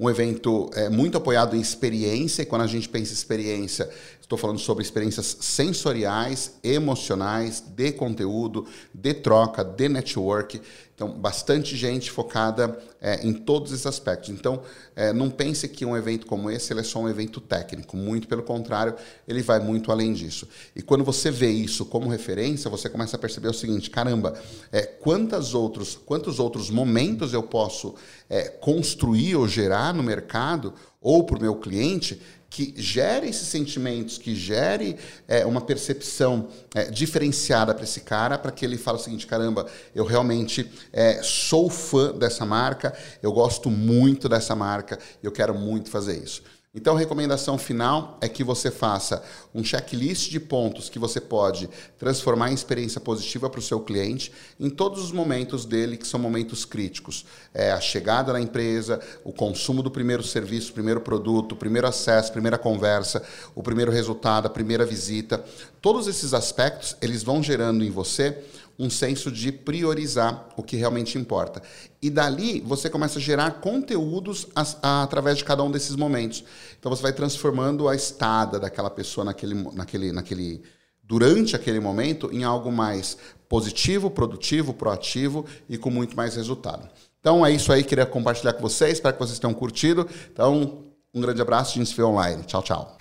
um evento é, muito apoiado em experiência, e quando a gente pensa em experiência, estou falando sobre experiências sensoriais, emocionais, de conteúdo, de troca, de network. Então, bastante gente focada é, em todos esses aspectos. Então, é, não pense que um evento como esse é só um evento técnico. Muito pelo contrário, ele vai muito além disso. E quando você vê isso como referência, você começa a perceber o seguinte: caramba, é, quantos, outros, quantos outros momentos eu posso é, construir ou gerar no mercado ou para o meu cliente que gere esses sentimentos, que gere é, uma percepção é, diferenciada para esse cara, para que ele fale o seguinte: caramba, eu realmente é, sou fã dessa marca, eu gosto muito dessa marca, eu quero muito fazer isso. Então, a recomendação final é que você faça um checklist de pontos que você pode transformar em experiência positiva para o seu cliente em todos os momentos dele, que são momentos críticos. É a chegada na empresa, o consumo do primeiro serviço, primeiro produto, primeiro acesso, primeira conversa, o primeiro resultado, a primeira visita. Todos esses aspectos, eles vão gerando em você um senso de priorizar o que realmente importa. E dali você começa a gerar conteúdos a, a, através de cada um desses momentos. Então você vai transformando a estada daquela pessoa naquele, naquele, naquele, durante aquele momento em algo mais positivo, produtivo, proativo e com muito mais resultado. Então é isso aí, queria compartilhar com vocês, espero que vocês tenham curtido. Então, um grande abraço, a gente se vê online. Tchau, tchau.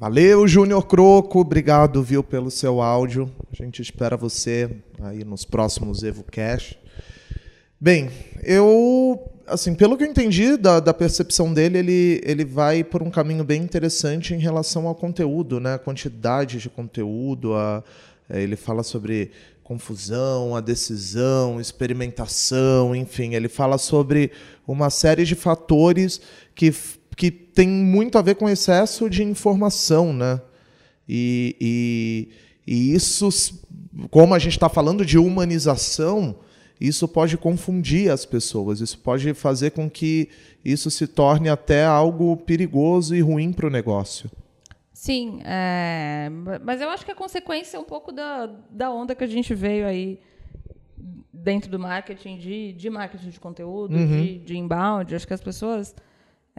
Valeu, Júnior Croco. Obrigado, viu, pelo seu áudio. A gente espera você aí nos próximos EvoCast. Bem, eu, assim, pelo que eu entendi da, da percepção dele, ele, ele vai por um caminho bem interessante em relação ao conteúdo, né? A quantidade de conteúdo, a, é, ele fala sobre confusão, a decisão, experimentação, enfim, ele fala sobre uma série de fatores que que tem muito a ver com excesso de informação, né? E, e, e isso, como a gente está falando de humanização, isso pode confundir as pessoas, isso pode fazer com que isso se torne até algo perigoso e ruim para o negócio. Sim, é, mas eu acho que a consequência é um pouco da, da onda que a gente veio aí dentro do marketing, de, de marketing de conteúdo, uhum. de, de inbound. Acho que as pessoas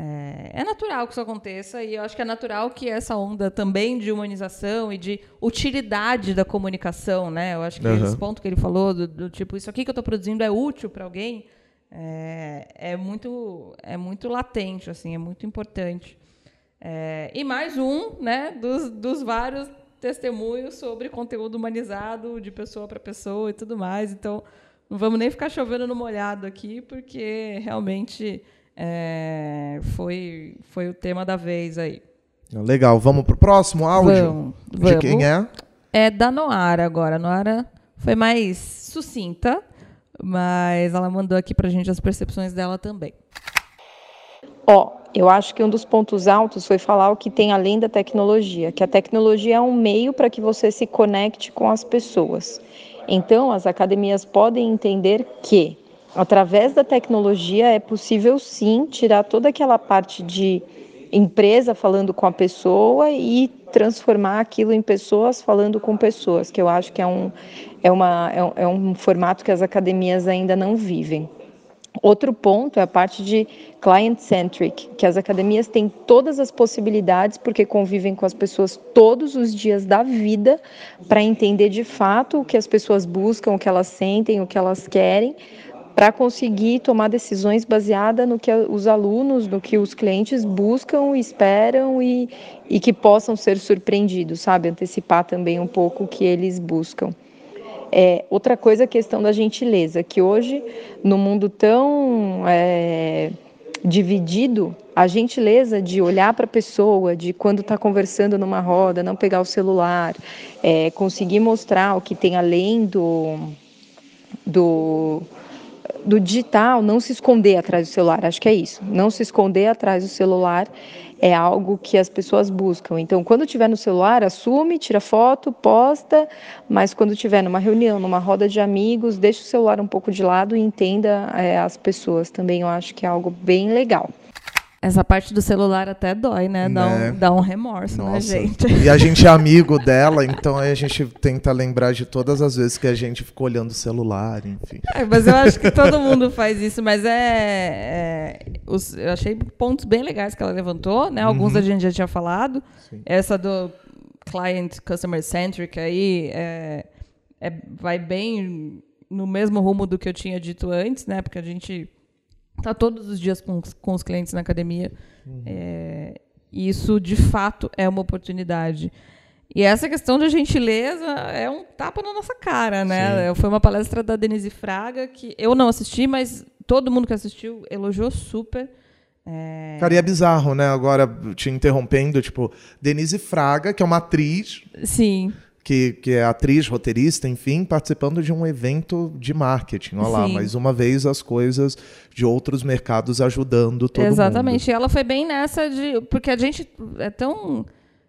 é, é, natural que isso aconteça e eu acho que é natural que essa onda também de humanização e de utilidade da comunicação, né? Eu acho que uhum. esse ponto que ele falou do, do tipo isso aqui que eu estou produzindo é útil para alguém é, é, muito é muito latente, assim, é muito importante. É, e mais um, né, dos, dos vários testemunhos sobre conteúdo humanizado de pessoa para pessoa e tudo mais. Então, não vamos nem ficar chovendo no molhado aqui, porque realmente é, foi, foi o tema da vez aí. Legal, vamos pro próximo áudio? Vamos, vamos. De quem é? É da Noara agora. A Noara foi mais sucinta, mas ela mandou aqui pra gente as percepções dela também. Ó, oh, eu acho que um dos pontos altos foi falar o que tem além da tecnologia, que a tecnologia é um meio para que você se conecte com as pessoas. Então, as academias podem entender que através da tecnologia é possível sim tirar toda aquela parte de empresa falando com a pessoa e transformar aquilo em pessoas falando com pessoas, que eu acho que é um, é uma, é um, é um formato que as academias ainda não vivem. Outro ponto é a parte de client-centric, que as academias têm todas as possibilidades, porque convivem com as pessoas todos os dias da vida, para entender de fato o que as pessoas buscam, o que elas sentem, o que elas querem, para conseguir tomar decisões baseadas no que os alunos, no que os clientes buscam, esperam e, e que possam ser surpreendidos, sabe? Antecipar também um pouco o que eles buscam. É, outra coisa é a questão da gentileza, que hoje, no mundo tão é, dividido, a gentileza de olhar para a pessoa, de quando está conversando numa roda, não pegar o celular, é, conseguir mostrar o que tem além do, do, do digital, não se esconder atrás do celular, acho que é isso. Não se esconder atrás do celular é algo que as pessoas buscam. Então, quando tiver no celular, assume, tira foto, posta, mas quando tiver numa reunião, numa roda de amigos, deixa o celular um pouco de lado e entenda é, as pessoas. Também eu acho que é algo bem legal. Essa parte do celular até dói, né? Dá, Né? Um, dá um remorso, né, Nossa. gente? E a gente é amigo dela, então aí a gente tenta lembrar de todas as vezes que a gente ficou olhando o celular, enfim. É, mas eu acho que todo mundo faz isso, mas é. é, os- eu achei pontos bem legais que ela levantou, né? Alguns a gente já tinha falado. Sim. Essa do client customer centric aí é, é- vai bem no mesmo rumo do que eu tinha dito antes, né? Porque a gente tá todos os dias com, os- com os clientes na academia. É, e isso, de fato, é uma oportunidade. E essa questão da gentileza é um tapa na nossa cara, né? Foi uma palestra da Denise Fraga que eu não assisti, mas todo mundo que assistiu elogiou super. É, Cara, e é bizarro, né? Agora, te interrompendo, tipo, Denise Fraga, que é uma atriz, sim, que, que é atriz, roteirista, enfim, participando de um evento de marketing. Olha lá, mais uma vez as coisas de outros mercados ajudando todo mundo. exatamente. E ela foi bem nessa de. Porque a gente é tão.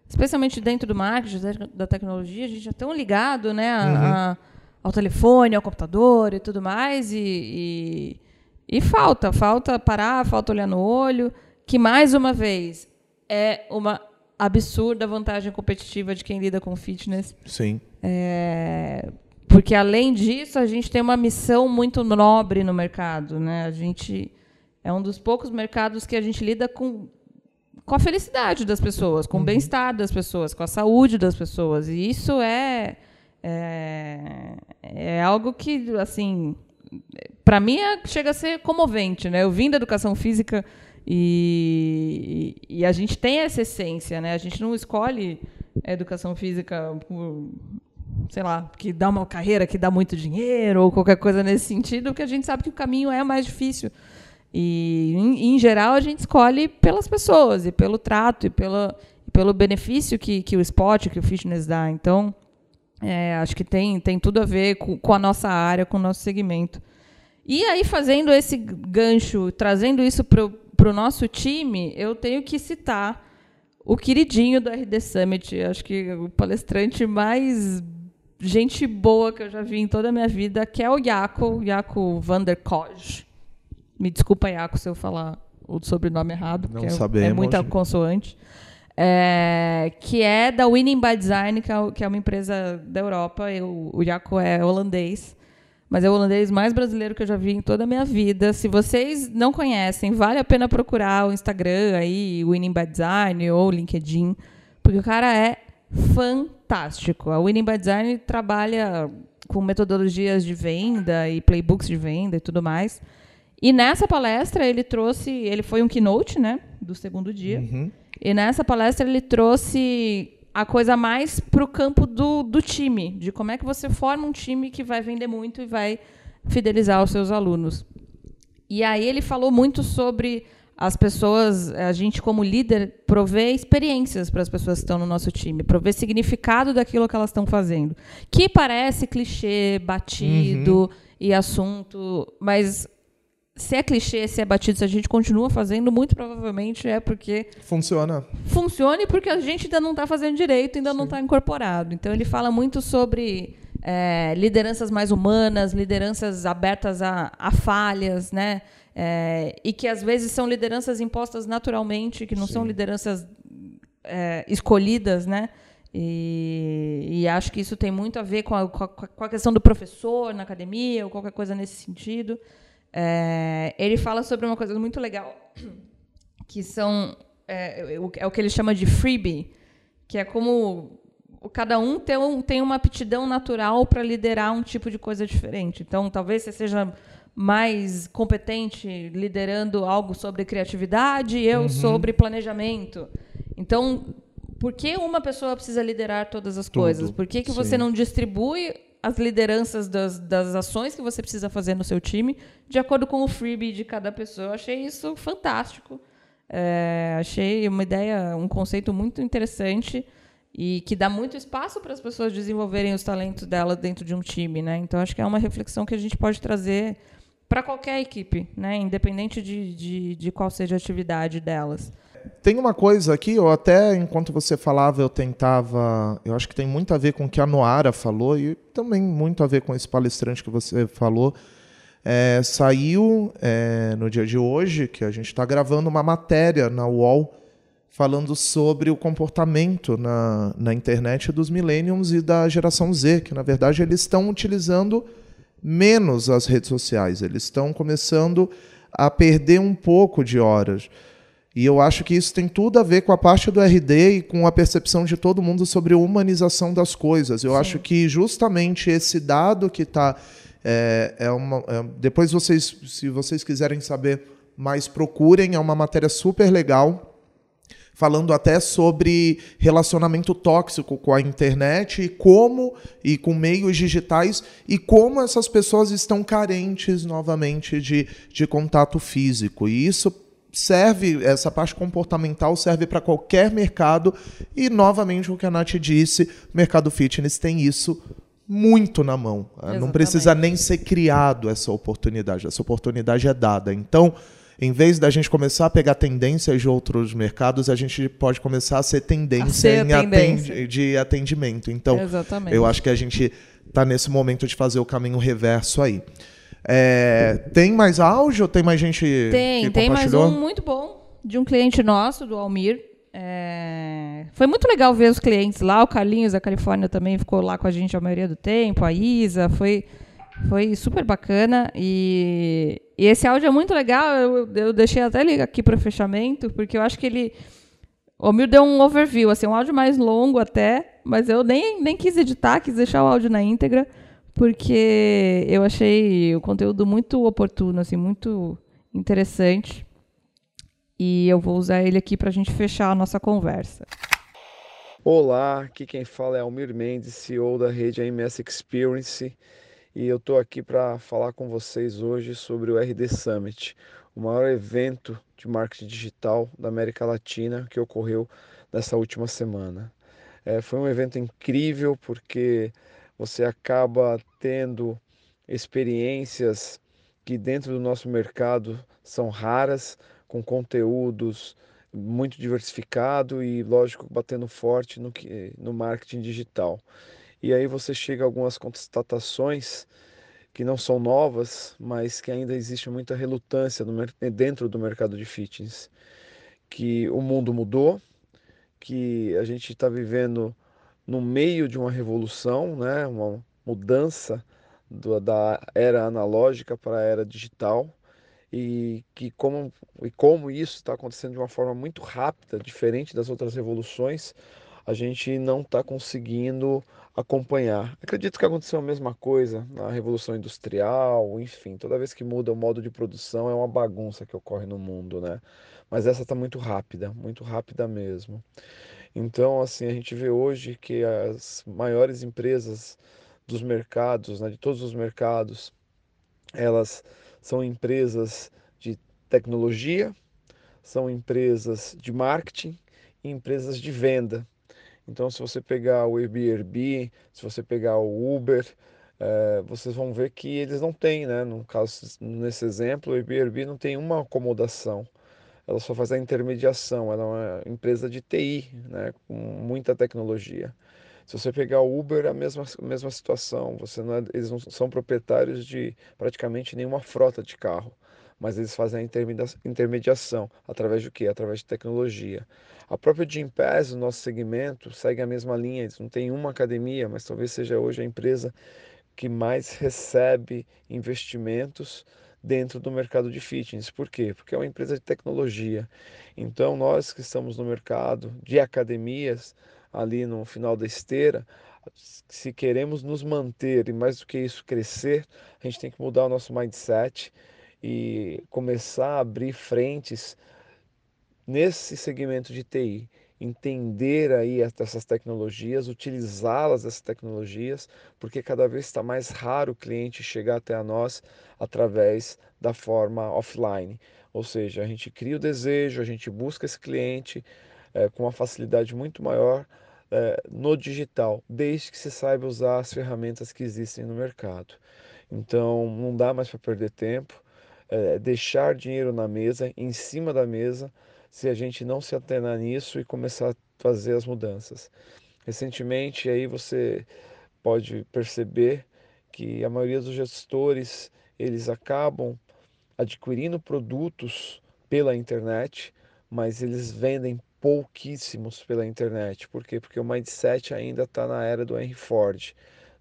Especialmente dentro do marketing, da- da tecnologia, a gente é tão ligado né, a- Uhum. a- ao telefone, ao computador e tudo mais. E, e, e falta, falta parar, falta olhar no olho. Que, mais uma vez, é uma absurda vantagem competitiva de quem lida com fitness. Sim. É, porque além disso, a gente tem uma missão muito nobre no mercado, né? A gente é um dos poucos mercados que a gente lida com com a felicidade das pessoas, com o bem-estar das pessoas, com a saúde das pessoas. E isso é é, é algo que assim para mim é- chega a ser comovente, né? Eu vim da educação física e, e a gente tem essa essência, né? A gente não escolhe a educação física por, sei lá, que dá uma carreira que dá muito dinheiro ou qualquer coisa nesse sentido, porque a gente sabe que o caminho é mais difícil. E, em, em geral, a gente escolhe pelas pessoas e pelo trato e pela, pelo benefício que, que o esporte, que o fitness dá. Então, é, acho que tem, tem tudo a ver com, com a nossa área, com o nosso segmento. E aí, fazendo esse gancho, trazendo isso para o nosso time, eu tenho que citar o queridinho do RD Summit. Acho que o palestrante mais gente boa que eu já vi em toda a minha vida, que é o Jaco, Jaco van der Kooj. Me desculpa, Jaco, se eu falar o sobrenome errado, Não porque é- é sabemos. muita consoante. É, que é da Winning by Design, que é, que é uma empresa da Europa. Eu, o Jaco é holandês, mas é o holandês mais brasileiro que eu já vi em toda a minha vida. Se vocês não conhecem, vale a pena procurar o Instagram aí, Winning by Design ou o LinkedIn, porque o cara é fantástico. A Winning by Design trabalha com metodologias de venda e playbooks de venda e tudo mais. E nessa palestra ele trouxe, ele foi um keynote, né, do segundo dia. Uhum. E nessa palestra ele trouxe a coisa mais para o campo do, do time, de como é que você forma um time que vai vender muito e vai fidelizar os seus alunos. E aí ele falou muito sobre as pessoas, a gente como líder, prover experiências para as pessoas que estão no nosso time, prover significado daquilo que elas estão fazendo. Que parece clichê, batido e assunto, mas se é clichê, se é batido, se a gente continua fazendo, muito provavelmente é porque Funciona. funcione porque a gente ainda não está fazendo direito, ainda não está incorporado. Então ele fala muito sobre é, lideranças mais humanas, lideranças abertas a, a falhas, né? É, e que às vezes são lideranças impostas naturalmente, que não são lideranças é, escolhidas, né? E, e acho que isso tem muito a ver com a, com a- com a questão do professor na academia ou qualquer coisa nesse sentido. É, ele fala sobre uma coisa muito legal que são é, o- é o que ele chama de freebie, que é como cada um tem, um- tem uma aptidão natural para liderar um tipo de coisa diferente. Então, talvez você seja mais competente liderando algo sobre criatividade, eu sobre planejamento. Então, por que uma pessoa precisa liderar todas as coisas? Por que, que você não distribui as lideranças das, das ações que você precisa fazer no seu time, de acordo com o freebie de cada pessoa. Eu achei isso fantástico. É, achei uma ideia, um conceito muito interessante e que dá muito espaço para as pessoas desenvolverem os talentos delas dentro de um time, né? Então acho que é uma reflexão que a gente pode trazer para qualquer equipe, né? Independente de, de, de qual seja a atividade delas. Tem uma coisa aqui, eu até enquanto você falava, eu tentava. Eu acho que tem muito a ver com o que a Noara falou e também muito a ver com esse palestrante que você falou. É, saiu é, no dia de hoje, que a gente está gravando uma matéria na UOL falando sobre o comportamento na, na internet dos millennials e da geração Z, que na verdade eles estão utilizando menos as redes sociais, eles estão começando a perder um pouco de horas. E eu acho que isso tem tudo a ver com a parte do RD e com a percepção de todo mundo sobre a humanização das coisas. Eu Sim. acho que justamente esse dado que está. É, é uma, é, depois vocês, se vocês quiserem saber mais, procurem. É uma matéria super legal falando até sobre relacionamento tóxico com a internet e como e com meios digitais e como essas pessoas estão carentes novamente de, de contato físico. E isso serve, essa parte comportamental serve para qualquer mercado e, novamente, o que a Nath disse, o mercado fitness tem isso muito na mão. Exatamente. Não precisa nem ser criado essa oportunidade, essa oportunidade é dada. Então, em vez da gente começar a pegar tendências de outros mercados, a gente pode começar a ser tendência, a ser tendência. de atendimento. Então, Exatamente. eu acho que a gente está nesse momento de fazer o caminho reverso aí. É, tem mais áudio? Tem mais gente Tem, tem mais um muito bom de um cliente nosso, do Almir. É, foi muito legal ver os clientes lá. O Carlinhos da Califórnia também ficou lá com a gente a maioria do tempo. A Isa, foi, foi super bacana. E, e esse áudio é muito legal. Eu, eu deixei até ele aqui para fechamento, porque eu acho que ele. O Almir deu um overview, assim, um áudio mais longo até, mas eu nem, nem quis editar, quis deixar o áudio na íntegra porque eu achei o conteúdo muito oportuno, assim, muito interessante. E eu vou usar ele aqui para a gente fechar a nossa conversa. Olá, aqui quem fala é Almir Mendes, CEO da rede AMS Experience, e eu estou aqui para falar com vocês hoje sobre o RD Summit, o maior evento de marketing digital da América Latina que ocorreu nessa última semana. É, foi um evento incrível porque você acaba tendo experiências que dentro do nosso mercado são raras, com conteúdos muito diversificado e lógico batendo forte no que no marketing digital. E aí você chega a algumas constatações que não são novas, mas que ainda existe muita relutância no, dentro do mercado de fitness, que o mundo mudou, que a gente está vivendo no meio de uma revolução, né, uma mudança do, da era analógica para a era digital e que como e como isso está acontecendo de uma forma muito rápida, diferente das outras revoluções, a gente não está conseguindo acompanhar. Acredito que aconteceu a mesma coisa na Revolução Industrial, enfim, toda vez que muda o modo de produção é uma bagunça que ocorre no mundo, né? Mas essa está muito rápida, muito rápida mesmo. Então, assim, a gente vê hoje que as maiores empresas dos mercados, né, de todos os mercados, elas são empresas de tecnologia, são empresas de marketing e empresas de venda. Então, se você pegar o Airbnb, se você pegar o Uber, é, vocês vão ver que eles não têm, né? No caso, nesse exemplo, o Airbnb não tem uma acomodação ela só faz a intermediação, ela é uma empresa de TI, né, com muita tecnologia. Se você pegar o Uber, é a mesma, mesma situação. Você não é, eles não são proprietários de praticamente nenhuma frota de carro, mas eles fazem a intermediação através do quê? Através de tecnologia. A própria Gympass, o nosso segmento, segue a mesma linha. Eles não têm uma academia, mas talvez seja hoje a empresa que mais recebe investimentos dentro do mercado de fitness. Por quê? Porque é uma empresa de tecnologia. Então, nós que estamos no mercado de academias, ali no final da esteira, se queremos nos manter e mais do que isso crescer, a gente tem que mudar o nosso mindset e começar a abrir frentes nesse segmento de TI. Entender aí essas tecnologias, utilizá-las, essas tecnologias, porque cada vez está mais raro o cliente chegar até a nós através da forma offline. Ou seja, a gente cria o desejo, a gente busca esse cliente é, com uma facilidade muito maior é, no digital, desde que se saiba usar as ferramentas que existem no mercado. Então, não dá mais para perder tempo, é, deixar dinheiro na mesa, em cima da mesa, se a gente não se atenar nisso e começar a fazer as mudanças. Recentemente, aí você pode perceber que a maioria dos gestores eles acabam adquirindo produtos pela internet, mas eles vendem pouquíssimos pela internet. Por quê? Porque o mindset ainda está na era do Henry Ford,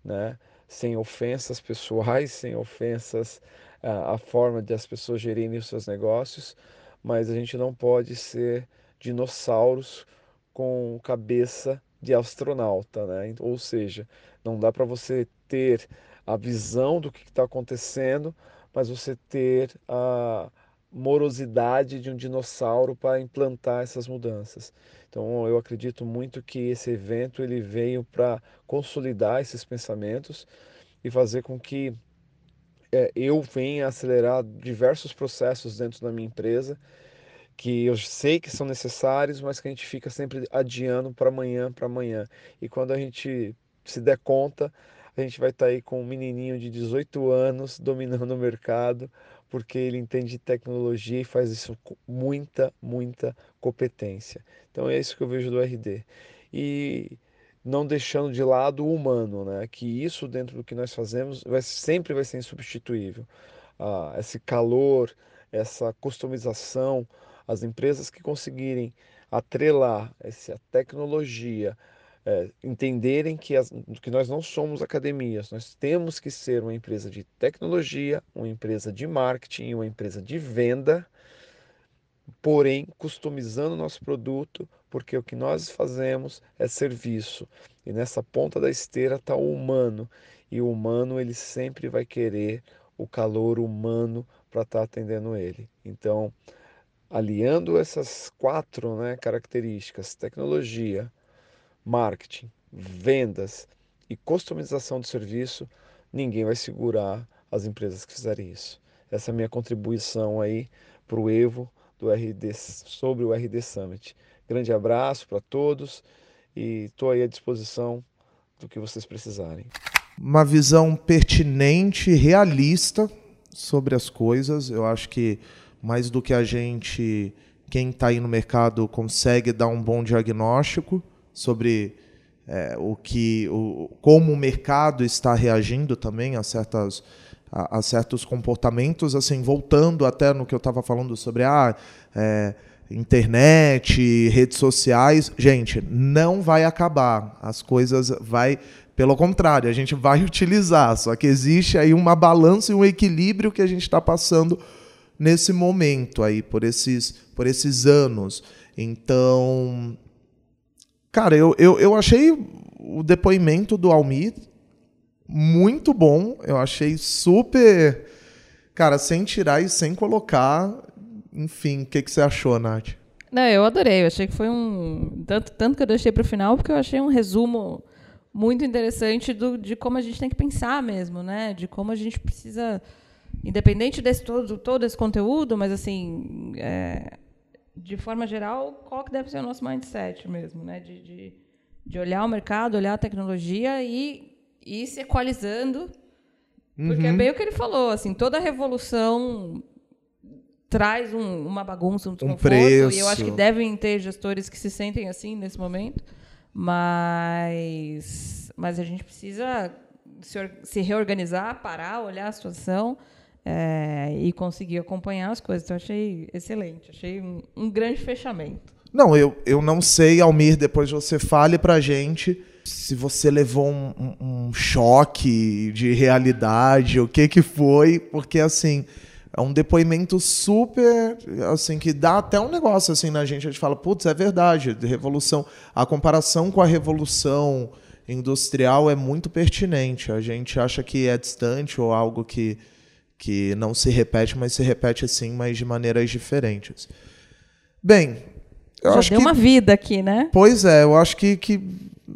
né? Sem ofensas pessoais, sem ofensas à, forma de as pessoas gerirem os seus negócios, mas a gente não pode ser dinossauros com cabeça de astronauta, né? Ou seja, não dá para você ter a visão do que está acontecendo, mas você ter a morosidade de um dinossauro para implantar essas mudanças. Então eu acredito muito que esse evento ele veio para consolidar esses pensamentos e fazer com que é, eu venha acelerar diversos processos dentro da minha empresa que eu sei que são necessários, mas que a gente fica sempre adiando para amanhã, para amanhã. E quando a gente se der conta, a gente vai estar tá aí com um menininho de 18 anos dominando o mercado, porque ele entende tecnologia e faz isso com muita, muita competência. Então é isso que eu vejo do RD. E não deixando de lado o humano, né? Que isso dentro do que nós fazemos vai, sempre vai ser insubstituível. Ah, esse calor, essa customização, as empresas que conseguirem atrelar essa tecnologia é, entenderem que, as, que nós não somos academias, nós temos que ser uma empresa de tecnologia, uma empresa de marketing, uma empresa de venda, porém customizando nosso produto, porque o que nós fazemos é serviço. E nessa ponta da esteira está o humano, e o humano ele sempre vai querer o calor humano para estar tá atendendo ele. Então, aliando essas quatro né, características, tecnologia, marketing, vendas e customização do serviço, ninguém vai segurar as empresas que fizerem isso. Essa é a minha contribuição aí para o Evo do RD sobre o RD Summit. Grande abraço para todos e estou aí à disposição do que vocês precisarem. Uma visão pertinente, realista sobre as coisas. Eu acho que mais do que a gente, quem está aí no mercado, consegue dar um bom diagnóstico sobre é, o que, o, como o mercado está reagindo também a certas a, a certos comportamentos, assim, voltando até no que eu estava falando sobre ah, é, internet, redes sociais, gente, não vai acabar. As coisas vai, pelo contrário, a gente vai utilizar. Só que existe aí uma balança e um equilíbrio que a gente está passando nesse momento aí por esses por esses anos. Então, Cara, eu, eu, eu achei o depoimento do Almir muito bom. Eu achei super. Cara, sem tirar e sem colocar. Enfim, o que, que você achou, Nath? Não, eu adorei. Eu achei que foi um. Tanto, tanto que eu deixei para o final, porque eu achei um resumo muito interessante do, de como a gente tem que pensar mesmo, né? De como a gente precisa. Independente desse todo, todo esse conteúdo, mas assim. É, de forma geral, qual que deve ser o nosso mindset mesmo, né? De, de, de olhar o mercado, olhar a tecnologia e ir se equalizando. Porque é uhum. é bem o que ele falou, assim, toda revolução traz um, uma bagunça, um desconforto, um preço. e eu acho que devem ter gestores que se sentem assim nesse momento, mas, mas a gente precisa se, se reorganizar, parar, olhar a situação é, e conseguir acompanhar as coisas. Então, achei excelente, achei um, um, grande fechamento. Não, eu, eu não sei, Almir, depois você fale pra gente se você levou um, um, um choque de realidade, o que que foi, porque assim é um depoimento super, assim, que dá até um negócio assim na gente. A gente fala, putz, é verdade, revolução. A comparação com a revolução industrial é muito pertinente. A gente acha que é distante ou algo que que não se repete, mas se repete assim, mas de maneiras diferentes. Bem, Eu já acho deu que- uma vida aqui, né? Pois é, eu acho que, que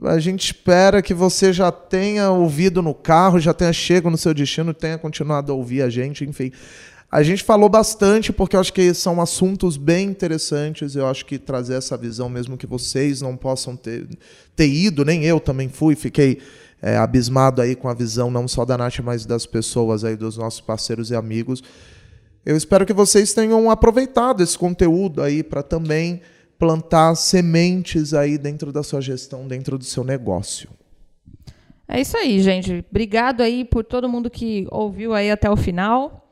a gente espera que você já tenha ouvido no carro, já tenha chego no seu destino, tenha continuado a ouvir a gente, enfim. A gente falou bastante porque eu acho que são assuntos bem interessantes. Eu acho que trazer essa visão, mesmo que vocês não possam ter, ter ido, nem eu também fui, fiquei é, abismado aí com a visão não só da Nath, mas das pessoas aí, dos nossos parceiros e amigos. Eu espero que vocês tenham aproveitado esse conteúdo aí para também plantar sementes aí dentro da sua gestão, dentro do seu negócio. É isso aí, gente. Obrigado aí por todo mundo que ouviu aí até o final.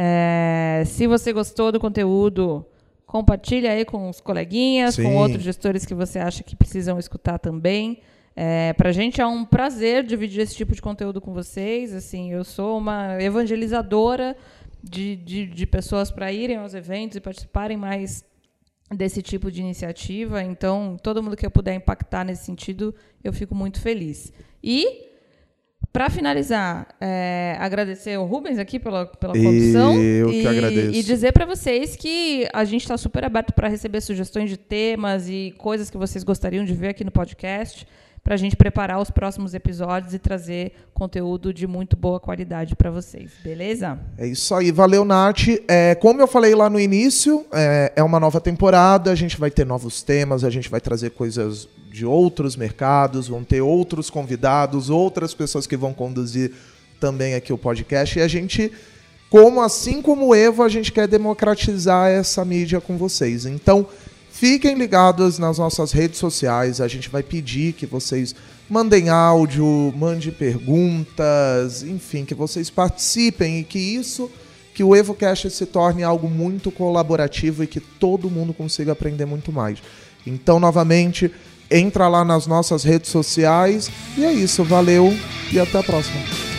É, se você gostou do conteúdo, compartilha aí com os coleguinhas, Sim. com outros gestores que você acha que precisam escutar também. É, Para a gente é um prazer dividir esse tipo de conteúdo com vocês. Assim, eu sou uma evangelizadora de, de, de pessoas para irem aos eventos e participarem mais desse tipo de iniciativa. Então, todo mundo que eu puder impactar nesse sentido, eu fico muito feliz. E, para finalizar, é, agradecer ao Rubens aqui pela, pela condução. Eu que e, agradeço. E dizer para vocês que a gente está super aberto para receber sugestões de temas e coisas que vocês gostariam de ver aqui no podcast, para a gente preparar os próximos episódios e trazer conteúdo de muito boa qualidade para vocês. Beleza? É isso aí, valeu, Nath. É, como eu falei lá no início, é, é uma nova temporada, a gente vai ter novos temas, a gente vai trazer coisas de outros mercados, vão ter outros convidados, outras pessoas que vão conduzir também aqui o podcast. E a gente, como assim como o Evo, a gente quer democratizar essa mídia com vocês. Então, fiquem ligados nas nossas redes sociais, a gente vai pedir que vocês mandem áudio, mandem perguntas, enfim, que vocês participem e que isso, que o EvoCast se torne algo muito colaborativo e que todo mundo consiga aprender muito mais. Então, novamente, entra lá nas nossas redes sociais e é isso, valeu e até a próxima.